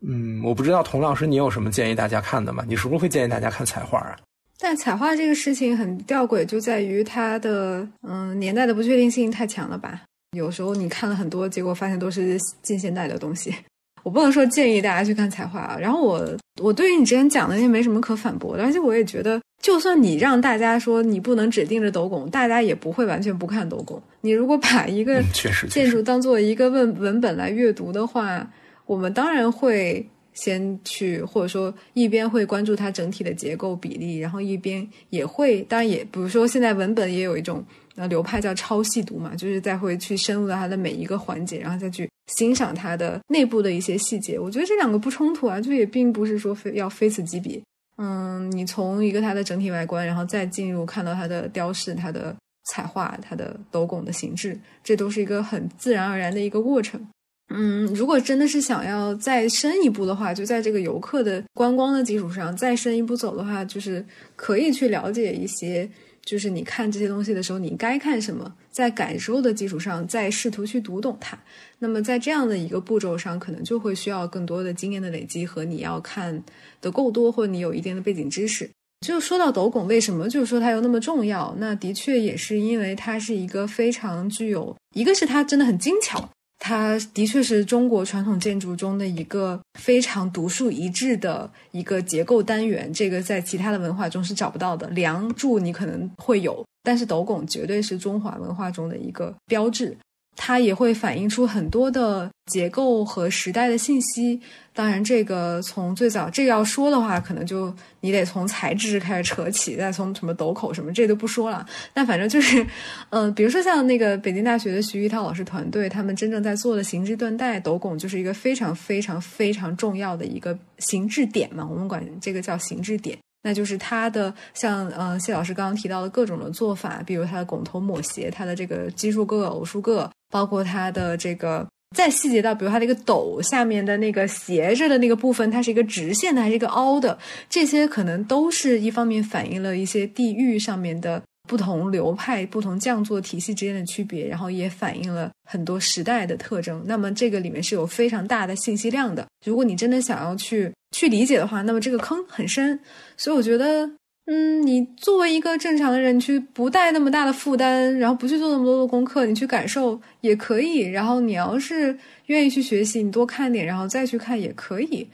Speaker 1: 嗯，我不知道童老师你有什么建议大家看的吗？你是不是会建议大家看彩画啊？
Speaker 2: 但彩画这个事情很吊诡，就在于它的嗯年代的不确定性太强了吧？有时候你看了很多，结果发现都是近现代的东西。我不能说建议大家去看彩画啊。然后我我对于你之前讲的那些没什么可反驳的，而且我也觉得，就算你让大家说你不能只盯着斗拱，大家也不会完全不看斗拱。你如果把一个建筑当做一个文文本来阅读的话，我们当然会。先去，或者说一边会关注它整体的结构比例，然后一边也会，当然也，比如说现在文本也有一种呃流派叫超细读嘛，就是再会去深入到它的每一个环节，然后再去欣赏它的内部的一些细节。我觉得这两个不冲突啊，就也并不是说非要非此即彼。嗯，你从一个它的整体外观，然后再进入看到它的雕饰、它的彩画、它的斗拱的形制，这都是一个很自然而然的一个过程。嗯，如果真的是想要再深一步的话，就在这个游客的观光的基础上再深一步走的话，就是可以去了解一些就是你看这些东西的时候，你该看什么，在感受的基础上再试图去读懂它。那么在这样的一个步骤上，可能就会需要更多的经验的累积和你要看的够多，或者你有一定的背景知识。就说到斗拱，为什么就是说它又那么重要？那的确也是因为它是一个非常具有，一个是它真的很精巧。它的确是中国传统建筑中的一个非常独树一帜的一个结构单元，这个在其他的文化中是找不到的。梁柱你可能会有，但是斗拱绝对是中华文化中的一个标志。它也会反映出很多的结构和时代的信息。当然，这个从最早这个要说的话，可能就你得从材质开始扯起，再从什么斗口什么这都不说了。那反正就是，嗯，[laughs] 比如说像那个北京大学的徐玉涛老师团队，他们真正在做的形制缎带斗拱，就是一个非常非常非常重要的一个形制点嘛。我们管这个叫形制点。那就是它的像呃谢老师刚刚提到的各种的做法，比如它的拱头抹斜，它的这个奇数个、偶数个，包括它的这个再细节到，比如它这个斗下面的那个斜着的那个部分，它是一个直线的还是一个凹的，这些可能都是一方面反映了一些地域上面的。不同流派、不同匠作体系之间的区别，然后也反映了很多时代的特征。那么这个里面是有非常大的信息量的。如果你真的想要去去理解的话，那么这个坑很深。所以我觉得，嗯，你作为一个正常的人，去不带那么大的负担，然后不去做那么多的功课，你去感受也可以。然后你要是愿意去学习，你多看点，然后再去看也可以。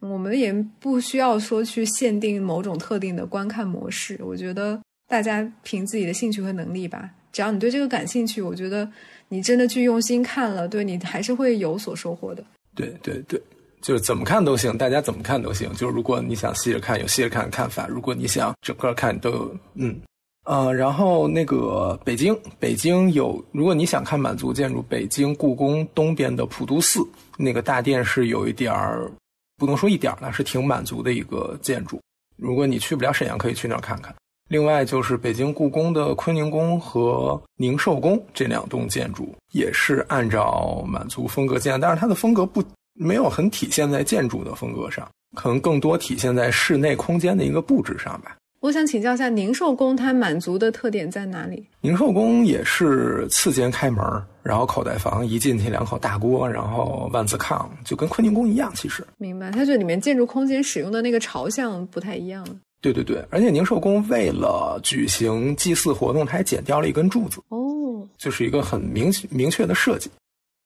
Speaker 2: 我们也不需要说去限定某种特定的观看模式。我觉得。大家凭自己的兴趣和能力吧，只要你对这个感兴趣，我觉得你真的去用心看了，对你还是会有所收获的。
Speaker 1: 对对对，就是怎么看都行，大家怎么看都行。就是如果你想细着看，有细着看的看法；如果你想整个看，都有嗯呃。然后那个北京，北京有，如果你想看满族建筑，北京故宫东边的普渡寺那个大殿是有一点儿，不能说一点儿了，是挺满足的一个建筑。如果你去不了沈阳，可以去那儿看看。另外就是北京故宫的坤宁宫和宁寿宫这两栋建筑，也是按照满族风格建，但是它的风格不没有很体现在建筑的风格上，可能更多体现在室内空间的一个布置上吧。
Speaker 2: 我想请教一下，宁寿宫它满族的特点在哪里？
Speaker 1: 宁寿宫也是次间开门，然后口袋房一进去两口大锅，然后万字炕，就跟坤宁宫一样。其实
Speaker 2: 明白，它这里面建筑空间使用的那个朝向不太一样。
Speaker 1: 对对对，而且宁寿宫为了举行祭祀活动，它还剪掉了一根柱子
Speaker 2: 哦，
Speaker 1: 就是一个很明明确的设计。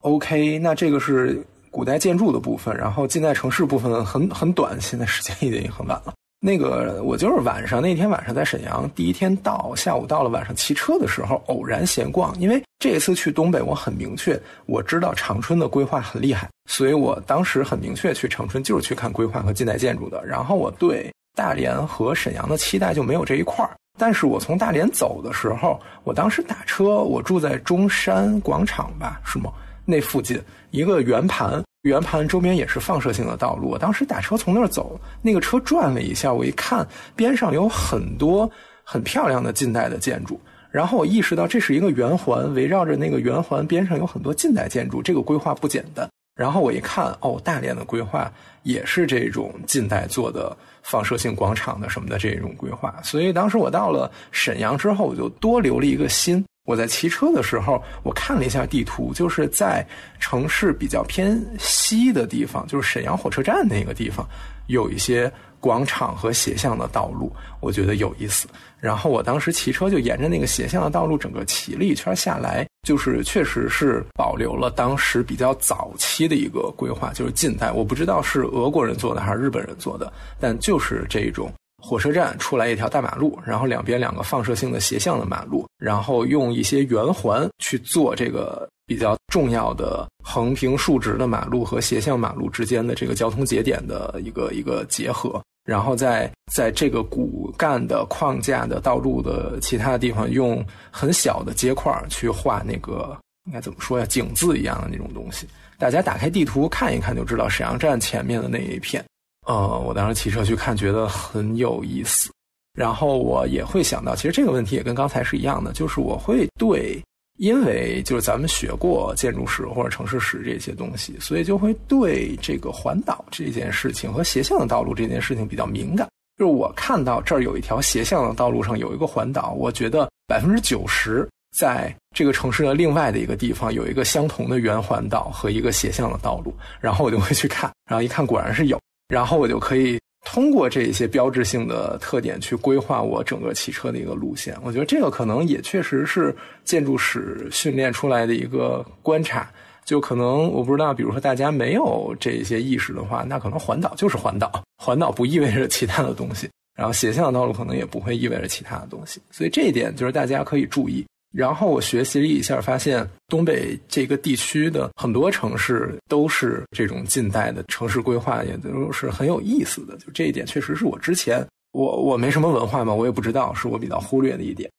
Speaker 1: OK，那这个是古代建筑的部分，然后近代城市部分很很短，现在时间已经很晚了。那个我就是晚上那天晚上在沈阳，第一天到下午到了，晚上骑车的时候偶然闲逛，因为这一次去东北我很明确，我知道长春的规划很厉害，所以我当时很明确去长春就是去看规划和近代建筑的。然后我对。大连和沈阳的期待就没有这一块儿，但是我从大连走的时候，我当时打车，我住在中山广场吧，是吗？那附近一个圆盘，圆盘周边也是放射性的道路。我当时打车从那儿走，那个车转了一下，我一看边上有很多很漂亮的近代的建筑，然后我意识到这是一个圆环，围绕着那个圆环边上有很多近代建筑，这个规划不简单。然后我一看，哦，大连的规划也是这种近代做的。放射性广场的什么的这种规划，所以当时我到了沈阳之后，我就多留了一个心。我在骑车的时候，我看了一下地图，就是在城市比较偏西的地方，就是沈阳火车站那个地方，有一些。广场和斜向的道路，我觉得有意思。然后我当时骑车就沿着那个斜向的道路整个骑了一圈下来，就是确实是保留了当时比较早期的一个规划，就是近代。我不知道是俄国人做的还是日本人做的，但就是这种火车站出来一条大马路，然后两边两个放射性的斜向的马路，然后用一些圆环去做这个。比较重要的横平竖直的马路和斜向马路之间的这个交通节点的一个一个结合，然后在在这个骨干的框架的道路的其他地方，用很小的接块去画那个应该怎么说呀，井字一样的那种东西。大家打开地图看一看就知道，沈阳站前面的那一片，呃，我当时骑车去看，觉得很有意思。然后我也会想到，其实这个问题也跟刚才是一样的，就是我会对。因为就是咱们学过建筑史或者城市史这些东西，所以就会对这个环岛这件事情和斜向的道路这件事情比较敏感。就是我看到这儿有一条斜向的道路上有一个环岛，我觉得百分之九十在这个城市的另外的一个地方有一个相同的圆环岛和一个斜向的道路，然后我就会去看，然后一看果然是有，然后我就可以。通过这一些标志性的特点去规划我整个骑车的一个路线，我觉得这个可能也确实是建筑史训练出来的一个观察。就可能我不知道，比如说大家没有这些意识的话，那可能环岛就是环岛，[laughs] 环岛不意味着其他的东西，然后斜向道路可能也不会意味着其他的东西。所以这一点就是大家可以注意。然后我学习了一下，发现东北这个地区的很多城市都是这种近代的城市规划，也都是很有意思的。就这一点，确实是我之前我我没什么文化嘛，我也不知道，是我比较忽略的一点。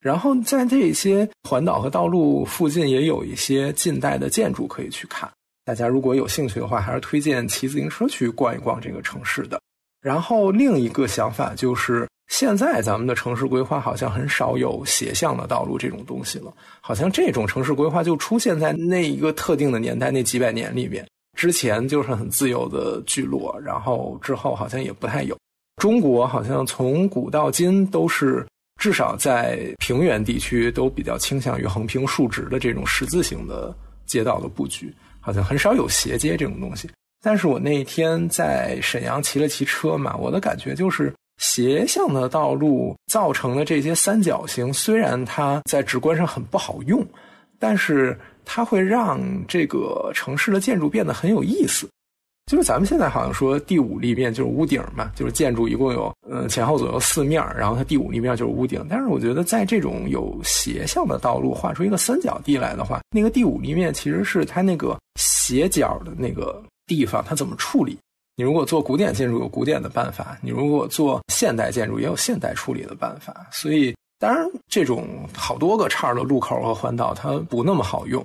Speaker 1: 然后在这些环岛和道路附近，也有一些近代的建筑可以去看。大家如果有兴趣的话，还是推荐骑自行车去逛一逛这个城市的。然后另一个想法就是。现在咱们的城市规划好像很少有斜向的道路这种东西了，好像这种城市规划就出现在那一个特定的年代那几百年里面，之前就是很自由的聚落，然后之后好像也不太有。中国好像从古到今都是至少在平原地区都比较倾向于横平竖直的这种十字形的街道的布局，好像很少有斜街这种东西。但是我那一天在沈阳骑了骑车嘛，我的感觉就是。斜向的道路造成的这些三角形，虽然它在直观上很不好用，但是它会让这个城市的建筑变得很有意思。就是咱们现在好像说第五立面就是屋顶嘛，就是建筑一共有嗯前后左右四面，然后它第五立面就是屋顶。但是我觉得在这种有斜向的道路画出一个三角地来的话，那个第五立面其实是它那个斜角的那个地方，它怎么处理？你如果做古典建筑有古典的办法，你如果做现代建筑也有现代处理的办法。所以，当然这种好多个岔的路口和环岛它不那么好用，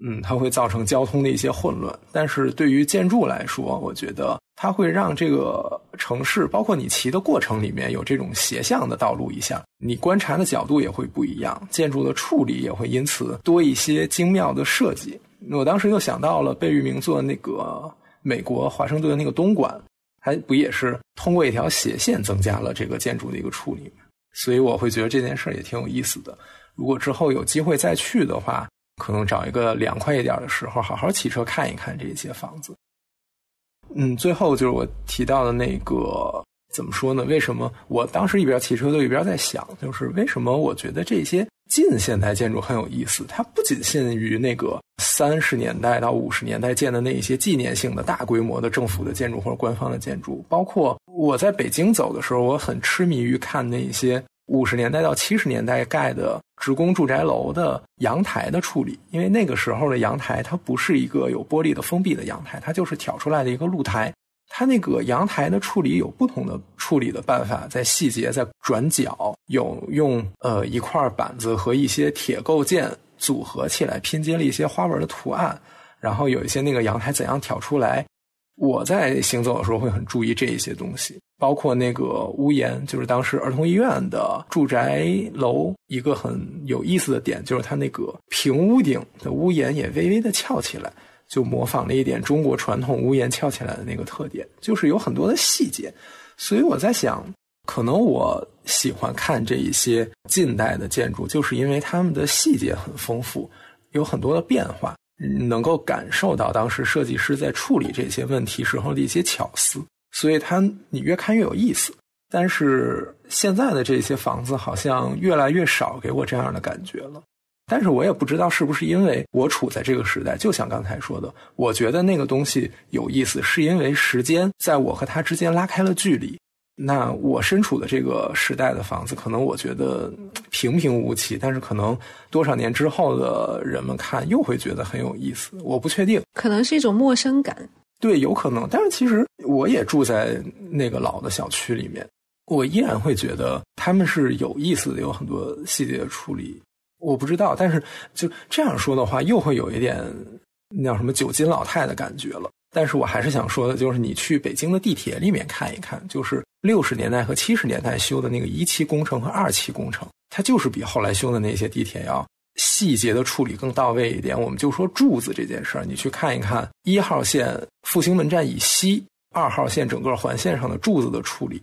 Speaker 1: 嗯，它会造成交通的一些混乱。但是对于建筑来说，我觉得它会让这个城市，包括你骑的过程里面有这种斜向的道路一下，你观察的角度也会不一样，建筑的处理也会因此多一些精妙的设计。我当时又想到了贝聿铭做那个。美国华盛顿的那个东莞，还不也是通过一条斜线增加了这个建筑的一个处理所以我会觉得这件事儿也挺有意思的。如果之后有机会再去的话，可能找一个凉快一点的时候，好好骑车看一看这些房子。嗯，最后就是我提到的那个。怎么说呢？为什么我当时一边骑车就一边在想，就是为什么我觉得这些近现代建筑很有意思？它不仅限于那个三十年代到五十年代建的那一些纪念性的大规模的政府的建筑或者官方的建筑，包括我在北京走的时候，我很痴迷于看那一些五十年代到七十年代盖的职工住宅楼的阳台的处理，因为那个时候的阳台它不是一个有玻璃的封闭的阳台，它就是挑出来的一个露台。它那个阳台的处理有不同的处理的办法，在细节、在转角，有用呃一块板子和一些铁构件组合起来拼接了一些花纹的图案，然后有一些那个阳台怎样挑出来。我在行走的时候会很注意这一些东西，包括那个屋檐，就是当时儿童医院的住宅楼一个很有意思的点，就是它那个平屋顶的屋檐也微微的翘起来。就模仿了一点中国传统屋檐翘起来的那个特点，就是有很多的细节，所以我在想，可能我喜欢看这一些近代的建筑，就是因为他们的细节很丰富，有很多的变化，能够感受到当时设计师在处理这些问题时候的一些巧思，所以它你越看越有意思。但是现在的这些房子好像越来越少给我这样的感觉了。但是我也不知道是不是因为我处在这个时代，就像刚才说的，我觉得那个东西有意思，是因为时间在我和他之间拉开了距离。那我身处的这个时代的房子，可能我觉得平平无奇，但是可能多少年之后的人们看又会觉得很有意思。我不确定，
Speaker 2: 可能是一种陌生感。
Speaker 1: 对，有可能。但是其实我也住在那个老的小区里面，我依然会觉得他们是有意思的，有很多细节的处理。我不知道，但是就这样说的话，又会有一点那叫什么“九斤老太”的感觉了。但是我还是想说的，就是你去北京的地铁里面看一看，就是六十年代和七十年代修的那个一期工程和二期工程，它就是比后来修的那些地铁要细节的处理更到位一点。我们就说柱子这件事儿，你去看一看一号线复兴门站以西，二号线整个环线上的柱子的处理。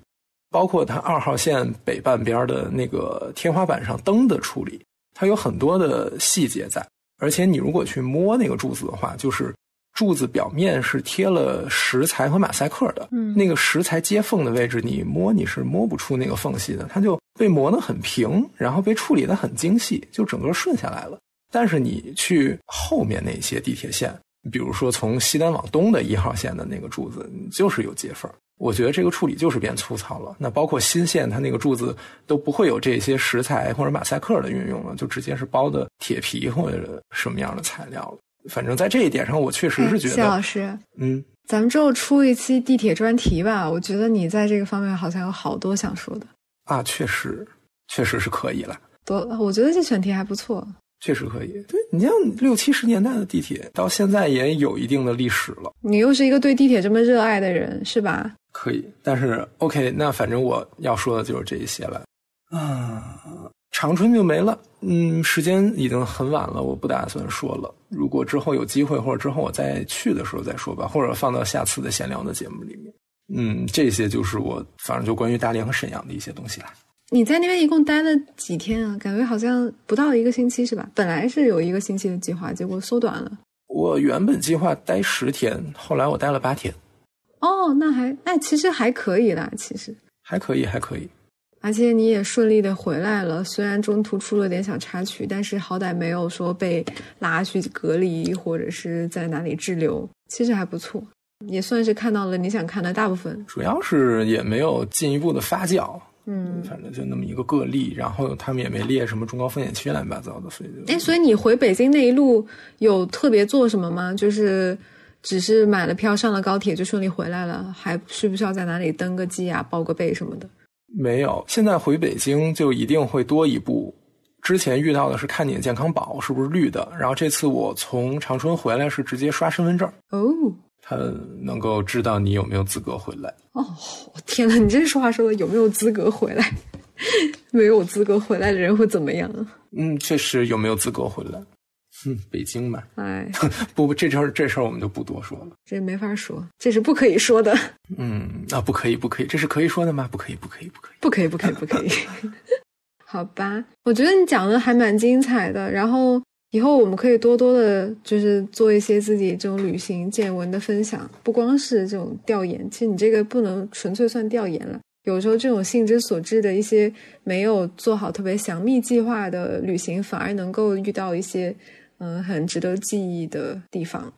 Speaker 1: 包括它二号线北半边的那个天花板上灯的处理，它有很多的细节在。而且你如果去摸那个柱子的话，就是柱子表面是贴了石材和马赛克的，
Speaker 2: 嗯
Speaker 1: 那个石材接缝的位置，你摸你是摸不出那个缝隙的，它就被磨得很平，然后被处理得很精细，就整个顺下来了。但是你去后面那些地铁线，比如说从西单往东的一号线的那个柱子，就是有接缝。我觉得这个处理就是变粗糙了。那包括新线，它那个柱子都不会有这些石材或者马赛克的运用了，就直接是包的铁皮或者什么样的材料了。反正在这一点上，我确实是觉
Speaker 2: 得谢老，师，
Speaker 1: 嗯，
Speaker 2: 咱们之后出一期地铁专题吧。我觉得你在这个方面好像有好多想说的。
Speaker 1: 啊，确实，确实是可以了。
Speaker 2: 多，我觉得这选题还不错。
Speaker 1: 确实可以，对你像六七十年代的地铁，到现在也有一定的历史了。
Speaker 2: 你又是一个对地铁这么热爱的人，是吧？
Speaker 1: 可以，但是 OK，那反正我要说的就是这一些了。啊，长春就没了。嗯，时间已经很晚了，我不打算说了。如果之后有机会，或者之后我再去的时候再说吧，或者放到下次的闲聊的节目里面。嗯，这些就是我反正就关于大连和沈阳的一些东西啦。
Speaker 2: 你在那边一共待了几天啊？感觉好像不到一个星期是吧？本来是有一个星期的计划，结果缩短了。
Speaker 1: 我原本计划待十天，后来我待了八天，
Speaker 2: 哦，那还那其实还可以啦，其实。
Speaker 1: 还可以，还可以。
Speaker 2: 而且你也顺利的回来了，虽然中途出了点小插曲，但是好歹没有说被拉去隔离或者是在哪里滞留，其实还不错，也算是看到了你想看的大部分。
Speaker 1: 主要是也没有进一步的发酵，
Speaker 2: 嗯，
Speaker 1: 反正就那么一个个例，然后他们也没列什么中高风险区乱七八糟的，所以就
Speaker 2: 哎，所以你回北京那一路有特别做什么吗？就是只是买了票上了高铁就顺利回来了，还需不需要在哪里登个记啊、报个备什么的？
Speaker 1: 没有。现在回北京就一定会多一步。之前遇到的是看你的健康宝是不是绿的，然后这次我从长春回来是直接刷身份证，
Speaker 2: 哦
Speaker 1: 他能够知道你有没有资格回来。
Speaker 2: 哦，天呐，你这说话说的有没有资格回来？[laughs] 没有资格回来的人会怎么样啊？
Speaker 1: 嗯，确实有没有资格回来？嗯，北京嘛，
Speaker 2: 哎，
Speaker 1: 不 [laughs] 不，这事儿这事儿我们就不多说了。
Speaker 2: 这没法说，这是不可以说的，
Speaker 1: 嗯，啊，不可以，不可以，这是可以说的吗？不可以，不可以，不可以。
Speaker 2: 不可以，不可以，不可以。[laughs] 好吧，我觉得你讲的还蛮精彩的。然后以后我们可以多多的，就是做一些自己这种旅行见闻的分享，不光是这种调研。其实你这个不能纯粹算调研了，有时候这种性之所至的一些没有做好特别详密计划的旅行，反而能够遇到一些嗯很值得记忆的地方。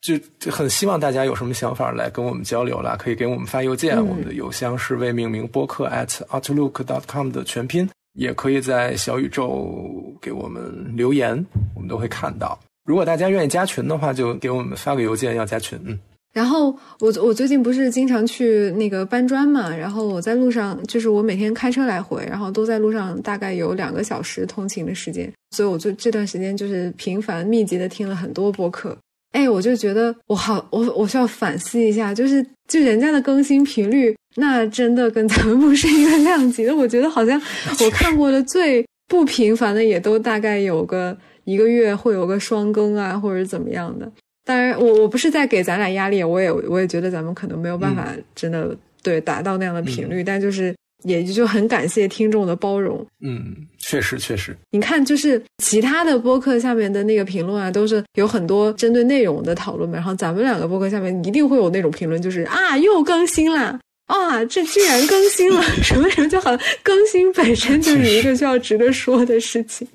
Speaker 1: 就就很希望大家有什么想法来跟我们交流啦，可以给我们发邮件，
Speaker 2: 嗯
Speaker 1: 我们的邮箱是未命名播客 at outlook.com 的全拼，也可以在小宇宙给我们留言，我们都会看到。如果大家愿意加群的话，就给我们发个邮件要加群。嗯，
Speaker 2: 然后我我最近不是经常去那个搬砖嘛，然后我在路上，就是我每天开车来回，然后都在路上大概有两个小时通勤的时间，所以我就这段时间就是频繁密集的听了很多播客。哎，我就觉得我好，我我需要反思一下，就是就人家的更新频率，那真的跟咱们不是一个量级的。我觉得好像我看过的最不频繁的，也都大概有个一个月会有个双更啊，或者怎么样的。当然，我我不是在给咱俩压力，我也我也觉得咱们可能没有办法真的、对达到那样的频率，但就是也就很感谢听众的包容。
Speaker 1: 嗯，确实确实，
Speaker 2: 你看，就是其他的播客下面的那个评论啊，都是有很多针对内容的讨论嘛。然后咱们两个播客下面一定会有那种评论，就是啊，又更新啦，啊，这居然更新了，什么什么，就好像更新本身就是一个需要值得说的事情。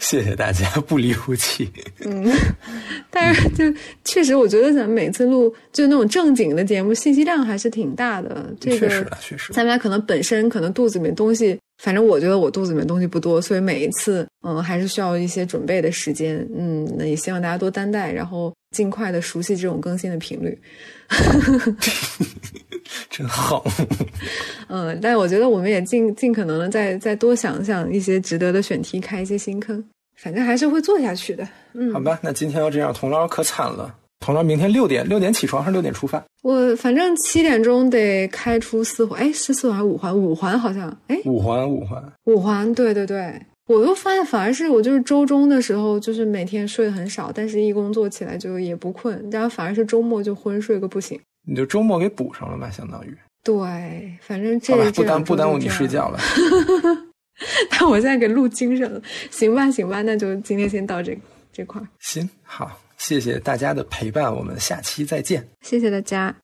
Speaker 1: 谢谢大家不离不弃。
Speaker 2: 嗯，但是就确实，我觉得咱们每次录就那种正经的节目，信息量还是挺大的。这个
Speaker 1: 确实的，确实。
Speaker 2: 咱们俩可能本身可能肚子里面东西，反正我觉得我肚子里面东西不多，所以每一次嗯还是需要一些准备的时间。嗯，那也希望大家多担待，然后尽快的熟悉这种更新的频率。[laughs]
Speaker 1: 真好。[laughs]
Speaker 2: 嗯，但我觉得我们也尽尽可能的再再多想想一些值得的选题，开一些新坑。反正还是会做下去的。嗯，
Speaker 1: 好吧，那今天要这样，童老可惨了。童老明天六点六点起床还是六点出发？
Speaker 2: 我反正七点钟得开出四环，哎，是四环还是五环？五环好像，哎，
Speaker 1: 五环五环。
Speaker 2: 五环，对对对。我又发现，反而是我就是周中的时候，就是每天睡得很少，但是一工作起来就也不困，然后反而是周末就昏睡个不行。
Speaker 1: 你就周末给补上了嘛，相当于。
Speaker 2: 对，反正这
Speaker 1: 好吧，不耽不耽误你睡觉了。[laughs]
Speaker 2: 但我现在给录精神了，行吧，行吧，那就今天先到这这块儿，
Speaker 1: 行，好，谢谢大家的陪伴，我们下期再见。
Speaker 2: 谢谢大家。